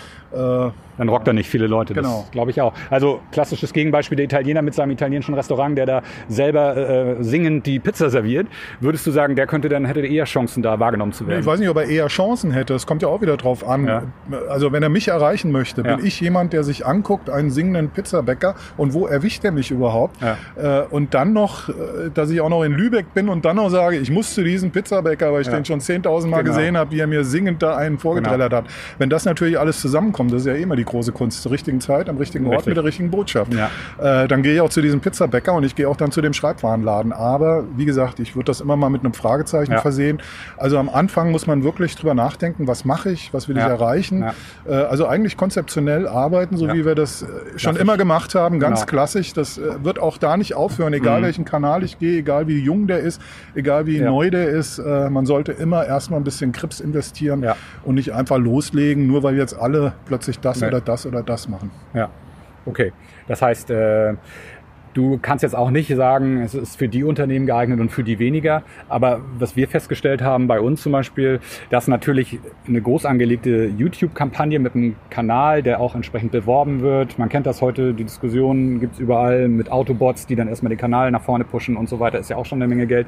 dann rockt er nicht viele Leute. Genau. glaube ich auch. Also klassisches Gegenbeispiel der Italiener mit seinem italienischen Restaurant, der da selber äh, singend die Pizza serviert. Würdest du sagen, der könnte dann hätte eher Chancen da wahrgenommen zu werden? Ich weiß nicht, ob er eher Chancen hätte. Es kommt ja auch wieder drauf an. Ja. Also wenn er mich erreichen möchte, bin ich jemand, der sich anguckt, einen singenden Pizzabäcker und wo erwischt er mich überhaupt? Ja. Äh, und dann noch, äh, dass ich auch noch in Lübeck bin und dann noch sage, ich muss zu diesem Pizzabäcker, weil ich den schon 10.000 Mal genau. gesehen habe, wie er mir singend da einen vorgetrellert genau. hat. Wenn das natürlich alles zusammenkommt, das ist ja eh immer die große Kunst, zur richtigen Zeit, am richtigen Ort, Richtig. mit der richtigen Botschaft. Ja. Äh, dann gehe ich auch zu diesem Pizzabäcker und ich gehe auch dann zu dem Schreibwarenladen. Aber wie gesagt, ich würde das immer mal mit einem Fragezeichen ja. versehen. Also am Anfang muss man wirklich drüber nachdenken, was mache ich, was will ja. ich erreichen. Äh, also eigentlich konzeptionell arbeiten, so wie wir das äh, schon immer gemacht haben, ganz genau. klassisch. Das äh, wird auch da nicht aufhören, egal mhm. welchen Kanal ich gehe, egal wie jung der ist, egal wie neu der ist. Äh, man sollte immer erstmal ein bisschen Krips investieren und nicht einfach loslegen, nur weil jetzt alle plötzlich das nee. oder das oder das machen. Ja, okay. Das heißt, äh, du kannst jetzt auch nicht sagen, es ist für die Unternehmen geeignet und für die weniger. Aber was wir festgestellt haben bei uns zum Beispiel, dass natürlich eine groß angelegte YouTube-Kampagne mit einem Kanal, der auch entsprechend beworben wird. Man kennt das heute, die Diskussion gibt es überall mit Autobots, die dann erstmal den Kanal nach vorne pushen und so weiter, ist ja auch schon eine Menge Geld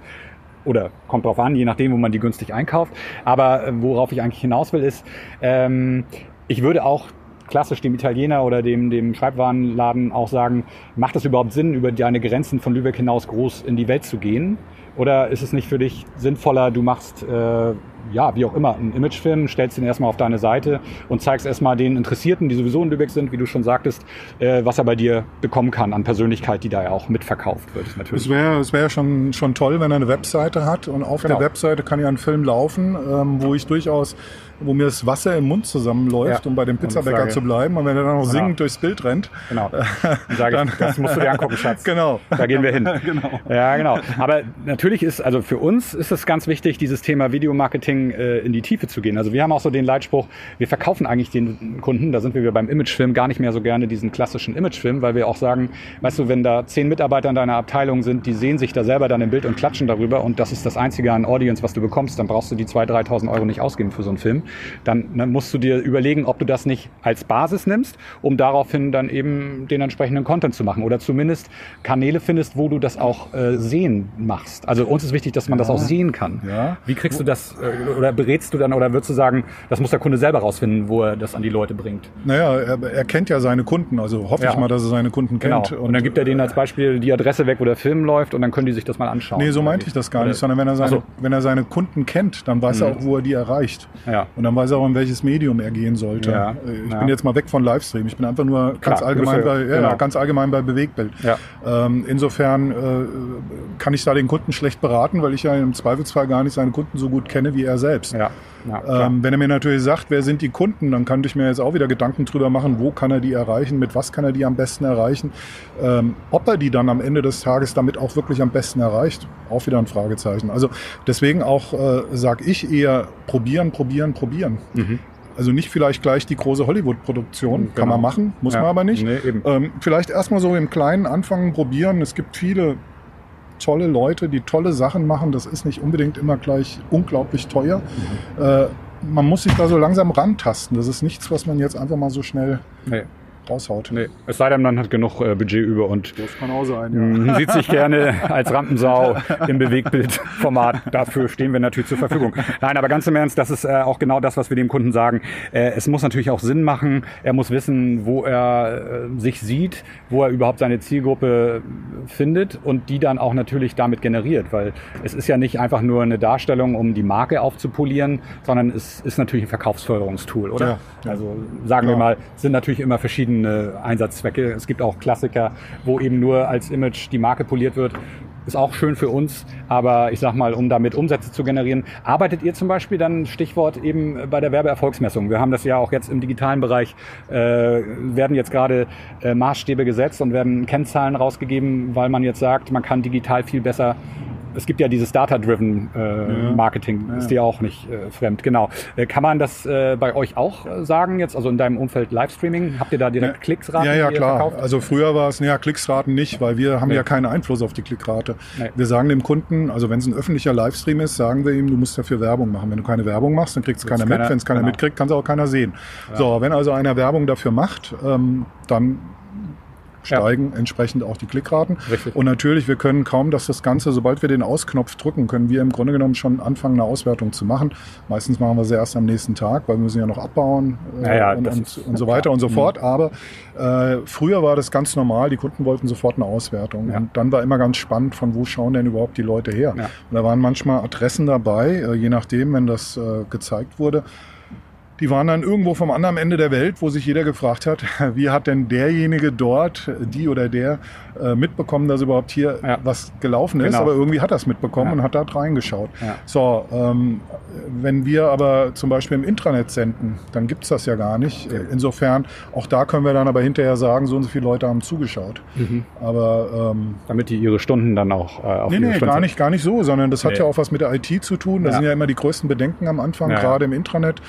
oder kommt drauf an, je nachdem, wo man die günstig einkauft. Aber äh, worauf ich eigentlich hinaus will, ist, ähm, ich würde auch klassisch dem Italiener oder dem, dem Schreibwarenladen auch sagen, macht es überhaupt Sinn, über deine Grenzen von Lübeck hinaus groß in die Welt zu gehen? Oder ist es nicht für dich sinnvoller, du machst, äh, ja, wie auch immer, einen Imagefilm, stellst ihn erstmal auf deine Seite und zeigst erstmal den Interessierten, die sowieso in Lübeck sind, wie du schon sagtest, äh, was er bei dir bekommen kann an Persönlichkeit, die da ja auch mitverkauft wird. Natürlich. Es wäre es wär schon, schon toll, wenn er eine Webseite hat und auf genau. der Webseite kann ja ein Film laufen, ähm, wo ich durchaus wo mir das Wasser im Mund zusammenläuft, ja. um bei dem Pizzabäcker zu bleiben. Und wenn er dann noch genau. singend durchs Bild rennt, genau. dann sage ich, das musst du dir angucken, Schatz. genau. Da gehen wir hin. genau. Ja, genau. Aber natürlich ist, also für uns ist es ganz wichtig, dieses Thema Videomarketing äh, in die Tiefe zu gehen. Also wir haben auch so den Leitspruch, wir verkaufen eigentlich den Kunden, da sind wir beim Imagefilm gar nicht mehr so gerne diesen klassischen Imagefilm, weil wir auch sagen, weißt du, wenn da zehn Mitarbeiter in deiner Abteilung sind, die sehen sich da selber dann im Bild und klatschen darüber und das ist das einzige an Audience, was du bekommst, dann brauchst du die 2.000, 3.000 Euro nicht ausgeben für so einen Film. Dann ne, musst du dir überlegen, ob du das nicht als Basis nimmst, um daraufhin dann eben den entsprechenden Content zu machen oder zumindest Kanäle findest, wo du das auch äh, sehen machst. Also uns ist wichtig, dass man ja. das auch sehen kann. Ja. Wie kriegst du das äh, oder berätst du dann oder würdest du sagen, das muss der Kunde selber rausfinden, wo er das an die Leute bringt? Naja, er, er kennt ja seine Kunden, also hoffe ja. ich mal, dass er seine Kunden genau. kennt. Und, und, dann gibt er denen als Beispiel die Adresse weg, wo der Film läuft und dann können die sich das mal anschauen. Nee, so meinte ich das gar nicht, sondern wenn er seine, so. wenn er seine Kunden kennt, dann weiß mhm. er auch, wo er die erreicht. Ja. Und dann weiß er auch, in welches Medium er gehen sollte. Ja. Ich bin jetzt mal weg von Livestream, ich bin einfach nur Klar, ganz allgemein bei, genau. ganz allgemein bei Bewegtbild. Ähm, insofern äh, kann ich da den Kunden schlecht beraten, weil ich ja im Zweifelsfall gar nicht seine Kunden so gut kenne wie er selbst. Ja. Ja, ähm, wenn er mir natürlich sagt, wer sind die Kunden, dann könnte ich mir jetzt auch wieder Gedanken drüber machen, wo kann er die erreichen, mit was kann er die am besten erreichen, ähm, ob er die dann am Ende des Tages damit auch wirklich am besten erreicht, auch wieder ein Fragezeichen. Also deswegen auch äh, sage ich eher probieren, probieren, probieren. Mhm. Also nicht vielleicht gleich die große Hollywood-Produktion, genau. kann man machen, muss ja. man aber nicht. Nee, ähm, vielleicht erstmal so im Kleinen anfangen, probieren. Es gibt viele tolle Leute, die tolle Sachen machen. Das ist nicht unbedingt immer gleich unglaublich teuer. Mhm. Äh, man muss sich da so langsam rantasten. Das ist nichts, was man jetzt einfach mal so schnell nee. Raushaut. Nee, es sei denn, man hat genug äh, Budget über und Das kann auch sein, mh, sieht sich gerne als Rampensau im Bewegtbildformat. Dafür stehen wir natürlich zur Verfügung. Nein, aber ganz im Ernst, das ist äh, auch genau das, was wir dem Kunden sagen. Äh, es muss natürlich auch Sinn machen. Er muss wissen, wo er äh, sich sieht, wo er überhaupt seine Zielgruppe findet und die dann auch natürlich damit generiert, weil es ist ja nicht einfach nur eine Darstellung, um die Marke aufzupolieren, sondern es ist natürlich ein Verkaufsförderungstool, oder? Ja, ja. Also sagen wir Ja. mal, es sind natürlich immer verschiedene Einsatzzwecke. Es gibt auch Klassiker, wo eben nur als Image die Marke poliert wird. Ist auch schön für uns, aber ich sag mal, um damit Umsätze zu generieren, arbeitet ihr zum Beispiel dann, Stichwort eben bei der Werbeerfolgsmessung. Wir haben das ja auch jetzt im digitalen Bereich, äh, werden jetzt gerade äh, Maßstäbe gesetzt und werden Kennzahlen rausgegeben, weil man jetzt sagt, man kann digital viel besser es gibt ja dieses Data-Driven äh, Marketing, ist dir auch nicht äh, fremd, genau. Äh, kann man das äh, bei euch auch äh, sagen jetzt, also in deinem Umfeld Livestreaming? Habt ihr da direkt Klicksraten? Ja, ja, klar. verkauft? Also früher war es, naja, Klicksraten nicht, weil wir haben Nee. ja keinen Einfluss auf die Klickrate. Nee. Wir sagen dem Kunden, also wenn es ein öffentlicher Livestream ist, sagen wir ihm, du musst dafür Werbung machen. Wenn du keine Werbung machst, dann kriegt es keiner mit. Wenn es keiner genau. mitkriegt, kann es auch keiner sehen. So, wenn also einer Werbung dafür macht, ähm, dann steigen entsprechend auch die Klickraten. Richtig. Und natürlich, wir können kaum, dass das Ganze, sobald wir den Ausknopf drücken, können wir im Grunde genommen schon anfangen, eine Auswertung zu machen. Meistens machen wir sie erst am nächsten Tag, weil wir müssen ja noch abbauen äh, Ja, ja, und, und, und so weiter und so fort. Aber äh, früher war das ganz normal, die Kunden wollten sofort eine Auswertung. Ja. Und dann war immer ganz spannend, von wo schauen denn überhaupt die Leute her. Ja. Und da waren manchmal Adressen dabei, äh, je nachdem, wenn das äh, gezeigt wurde. Die waren dann irgendwo vom anderen Ende der Welt, wo sich jeder gefragt hat, wie hat denn derjenige dort, die oder der, äh, mitbekommen, dass überhaupt hier Ja. was gelaufen ist. Genau. Aber irgendwie hat er es mitbekommen Ja. und hat da reingeschaut. Ja. So, ähm, wenn wir aber zum Beispiel im Intranet senden, dann gibt's das ja gar nicht. Äh, Insofern, auch da können wir dann aber hinterher sagen, so und so viele Leute haben zugeschaut. Mhm. Aber ähm, Damit die ihre Stunden dann auch äh, auf Nee, nee, Stunden gar nicht, gar nicht so, sondern das hat Nee. ja auch was mit der IT zu tun. Das Ja. sind ja immer die größten Bedenken am Anfang, gerade im Intranet.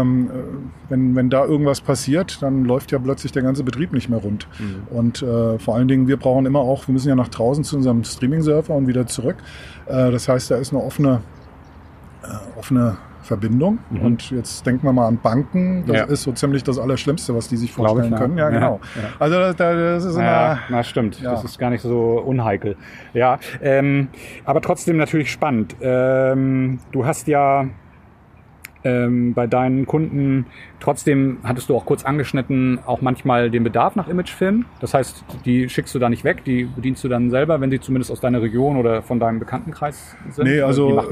Ähm, äh, wenn, wenn da irgendwas passiert, dann läuft ja plötzlich der ganze Betrieb nicht mehr rund. Mhm. Und äh, vor allen Dingen, wir brauchen immer auch, wir müssen ja nach draußen zu unserem Streaming-Server und wieder zurück. Äh, das heißt, da ist eine offene, äh, offene Verbindung. Und jetzt denken wir mal an Banken. Das Mhm. Ja. ist so ziemlich das Allerschlimmste, was die sich vorstellen ich, können. Ja, Ja, genau. ja. Also das, das ist immer... Ja, na stimmt. Das ist gar nicht so unheikel. Ja, ähm, aber trotzdem natürlich spannend. Ähm, du hast ja ähm, bei deinen Kunden trotzdem, hattest du auch kurz angeschnitten, auch manchmal den Bedarf nach Imagefilmen. Das heißt, die schickst du da nicht weg, die bedienst du dann selber, wenn sie zumindest aus deiner Region oder von deinem Bekanntenkreis sind? Nee, also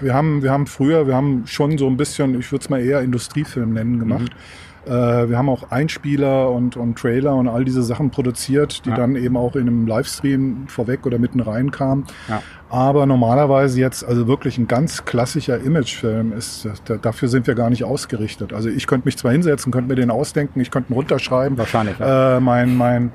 wir haben, wir haben früher, wir haben schon so ein bisschen, ich würde es mal eher Industriefilm nennen, gemacht. Mhm. Äh, wir haben auch Einspieler und, und Trailer und all diese Sachen produziert, die Ja. dann eben auch in einem Livestream vorweg oder mitten rein kamen. Ja. Aber normalerweise jetzt, also wirklich ein ganz klassischer Imagefilm ist, da, dafür sind wir gar nicht ausgerichtet. Also ich könnte mich zwar hinsetzen, könnte mir den ausdenken, ich könnte ihn runterschreiben. Wahrscheinlich, Äh, mein, mein,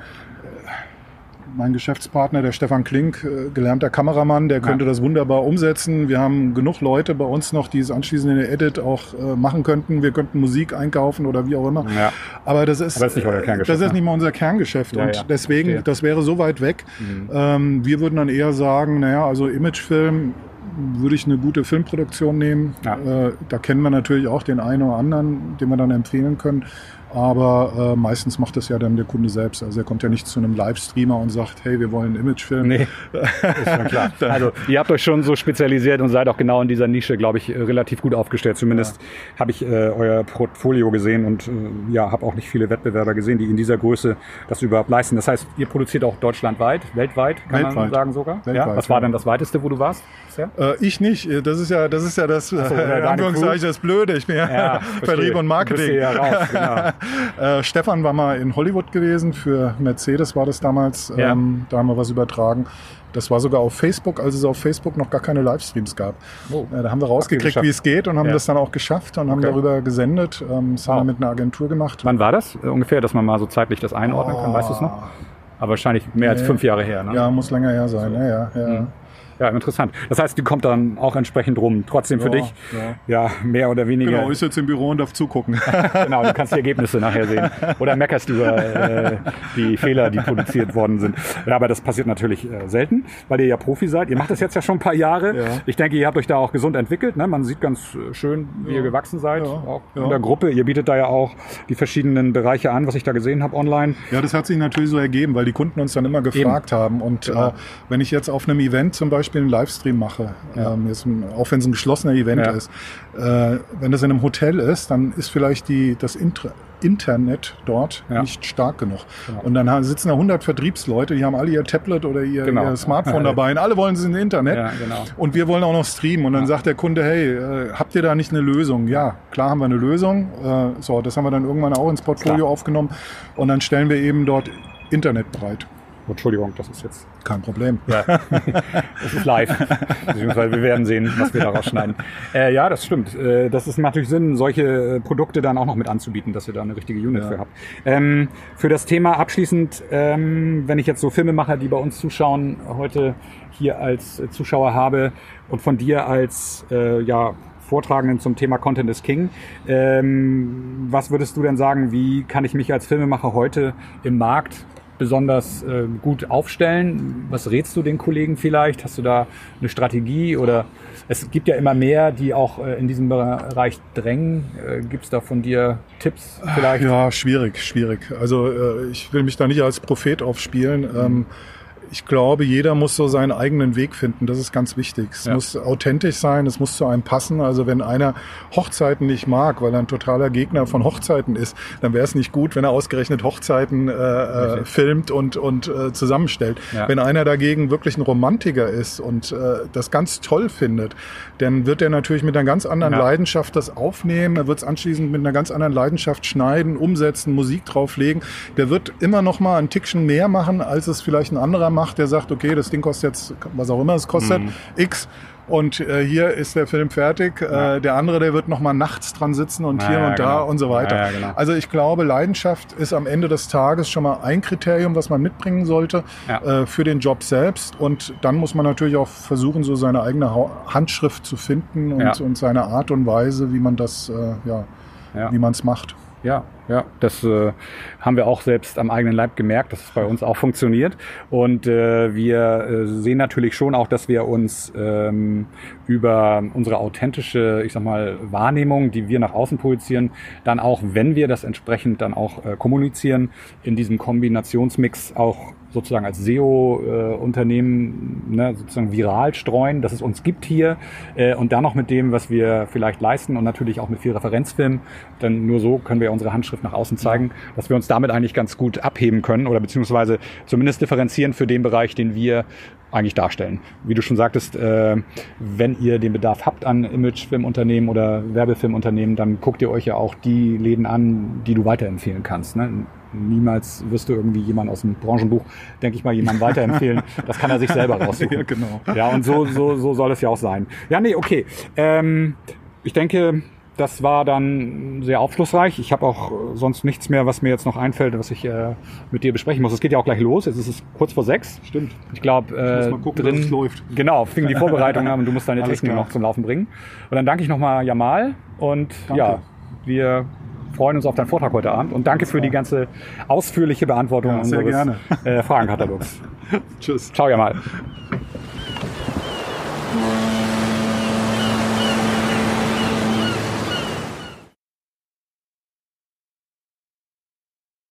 mein Geschäftspartner, der Stefan Klink, äh, gelernter Kameramann, der könnte das wunderbar umsetzen. Wir haben genug Leute bei uns noch, die es anschließend in der Edit auch äh, machen könnten. Wir könnten Musik einkaufen oder wie auch immer. Ja. Aber das ist, Aber das ist nicht euer Kerngeschäft, Das ist ne? nicht mal unser Kerngeschäft. Ja, und ja, deswegen, verstehe. das wäre so weit weg. Ähm, wir würden dann eher sagen, naja, also Imagefilm würde ich eine gute Filmproduktion nehmen. Ja. Äh, da kennen wir natürlich auch den einen oder anderen, den wir dann empfehlen können. Aber äh, meistens macht das ja dann der Kunde selbst. Also er kommt ja nicht zu einem Livestreamer und sagt, hey, wir wollen einen Imagefilm. Nee, ist schon klar. Also ihr habt euch schon so spezialisiert und seid auch genau in dieser Nische, glaube ich, äh, relativ gut aufgestellt. Zumindest habe ich äh, euer Portfolio gesehen und äh, ja, habe auch nicht viele Wettbewerber gesehen, die in dieser Größe das überhaupt leisten. Das heißt, ihr produziert auch deutschlandweit, weltweit, kann man Weltweit. sagen sogar. ja? Weltweit, Was war ja. denn das weiteste, wo du warst? Äh, ich nicht. Das ist ja, das ist ja das, so, äh, das Blöde. Ich bin ja, Ja, Vertrieb und Marketing. Ja raus, genau. äh, Stefan war mal in Hollywood gewesen. Für Mercedes war das damals. Ja. Ähm, da haben wir was übertragen. Das war sogar auf Facebook, als es auf Facebook noch gar keine Livestreams gab. Oh. Äh, da haben wir rausgekriegt, wie es geht und haben Ja. das dann auch geschafft und haben Okay. darüber gesendet. Ähm, das haben wir mit einer Agentur gemacht. Wann war das äh, ungefähr, dass man mal so zeitlich das einordnen kann? Weißt du es noch? Aber wahrscheinlich mehr als fünf Jahre her, ne? Ja, muss länger her sein. Ja, ja, ja. Ja, interessant. Das heißt, die kommt dann auch entsprechend rum. Trotzdem für Ja, dich, ja. mehr oder weniger. Genau, ist jetzt im Büro und darf zugucken. genau, du kannst die Ergebnisse nachher sehen. Oder meckerst über äh, die Fehler, die produziert worden sind. Ja, aber das passiert natürlich äh, selten, weil ihr ja Profi seid. Ihr macht das jetzt ja schon ein paar Jahre. Ja. Ich denke, ihr habt euch da auch gesund entwickelt. Ne? Man sieht ganz äh, schön, wie ihr gewachsen seid. Ja. Auch Ja. in der Gruppe. Ihr bietet da ja auch die verschiedenen Bereiche an, was ich da gesehen habe online. Ja, das hat sich natürlich so ergeben, weil die Kunden uns dann immer gefragt haben. Und Genau. äh, wenn ich jetzt auf einem Event zum Beispiel einen Livestream mache, ähm, jetzt, auch wenn es ein geschlossener Event Ja. ist, äh, wenn das in einem Hotel ist, dann ist vielleicht die, das Intra Internet dort Ja. nicht stark genug. Genau. Und dann haben- sitzen da 100 Vertriebsleute, die haben alle ihr Tablet oder ihr, Genau. ihr Smartphone dabei und alle wollen es in Internet. Ja, genau. Und wir wollen auch noch streamen. Und dann sagt der Kunde, hey, äh, habt ihr da nicht eine Lösung? Ja, klar haben wir eine Lösung. Äh, so, das haben wir dann irgendwann auch ins Portfolio Klar. aufgenommen. Und dann stellen wir eben dort Internet bereit. Entschuldigung, das ist jetzt Kein Problem. Ja, es ist live. Beziehungsweise wir werden sehen, was wir daraus schneiden. Äh, ja, das stimmt. Äh, das ist natürlich Sinn, solche äh, Produkte dann auch noch mit anzubieten, dass ihr da eine richtige Unit Ja. für habt. Ähm, für das Thema abschließend, ähm, wenn ich jetzt so Filmemacher, die bei uns zuschauen, heute hier als äh, Zuschauer habe und von dir als äh, ja, Vortragenden zum Thema Content is King. Ähm, was würdest du denn sagen, wie kann ich mich als Filmemacher heute im Markt besonders äh, gut aufstellen? Was rätst du den Kollegen vielleicht? Hast du da eine Strategie oder es gibt ja immer mehr, die auch äh, in diesem Bereich drängen. Äh, Gibt es da von dir Tipps vielleicht? Ja, schwierig, schwierig. Also äh, ich will mich da nicht als Prophet aufspielen. Ähm, ich glaube, jeder muss so seinen eigenen Weg finden. Das ist ganz wichtig. Es Ja. muss authentisch sein, es muss zu einem passen. Also wenn einer Hochzeiten nicht mag, weil er ein totaler Gegner von Hochzeiten ist, dann wäre es nicht gut, wenn er ausgerechnet Hochzeiten äh, äh, filmt und, und äh, zusammenstellt. Ja. Wenn einer dagegen wirklich ein Romantiker ist und äh, das ganz toll findet, dann wird er natürlich mit einer ganz anderen Ja. Leidenschaft das aufnehmen. Er wird es anschließend mit einer ganz anderen Leidenschaft schneiden, umsetzen, Musik drauflegen. Der wird immer noch mal ein Tickchen mehr machen, als es vielleicht ein anderer macht, der sagt, okay, das Ding kostet jetzt, was auch immer es kostet, Mhm. X. Und äh, hier ist der Film fertig. Ja. Äh, der andere, der wird noch mal nachts dran sitzen und Ja, hier ja, und da genau. und so weiter. Ja, ja, genau. Also ich glaube, Leidenschaft ist am Ende des Tages schon mal ein Kriterium, was man mitbringen sollte äh, für den Job selbst. Und dann muss man natürlich auch versuchen, so seine eigene Handschrift zu finden und, und seine Art und Weise, wie man das, äh, Ja. wie man es macht. Ja, ja, das äh, haben wir auch selbst am eigenen Leib gemerkt, dass es bei uns auch funktioniert. Und äh, wir äh, sehen natürlich schon auch, dass wir uns ähm, über unsere authentische, ich sag mal, Wahrnehmung, die wir nach außen projizieren, dann auch, wenn wir das entsprechend dann auch äh, kommunizieren, in diesem Kombinationsmix auch sozusagen als SEO-Unternehmen ne, sozusagen viral streuen, dass es uns gibt hier äh, und dann noch mit dem, was wir vielleicht leisten und natürlich auch mit viel Referenzfilm, denn nur so können wir unsere Handschrift nach außen zeigen, dass wir uns damit eigentlich ganz gut abheben können oder beziehungsweise zumindest differenzieren für den Bereich, den wir eigentlich darstellen. Wie du schon sagtest, äh, wenn ihr den Bedarf habt an Imagefilmunternehmen oder Werbefilmunternehmen, dann guckt ihr euch ja auch die Läden an, die du weiterempfehlen kannst. Ne? Niemals wirst du irgendwie jemand aus dem Branchenbuch, denke ich mal, jemandem weiterempfehlen. Das kann er sich selber raussuchen. Ja, genau. Ja, und so, so, so soll es ja auch sein. Ja, nee, okay. Ähm, ich denke, das war dann sehr aufschlussreich. Ich habe auch äh, sonst nichts mehr, was mir jetzt noch einfällt, was ich äh, mit dir besprechen muss. Es geht ja auch gleich los. Jetzt ist es kurz vor sechs. Stimmt. Ich glaube, äh, gucken, drin dass es läuft. Genau, fing die Vorbereitung an und du musst deine Technik noch zum Laufen bringen. Und dann danke ich nochmal Jamal und Danke. ja, wir freuen uns auf deinen Vortrag heute Abend und danke für die ganze ausführliche Beantwortung Ja, sehr unseres äh, Fragenkatalogs. Tschüss. Ciao, Jamal. Thank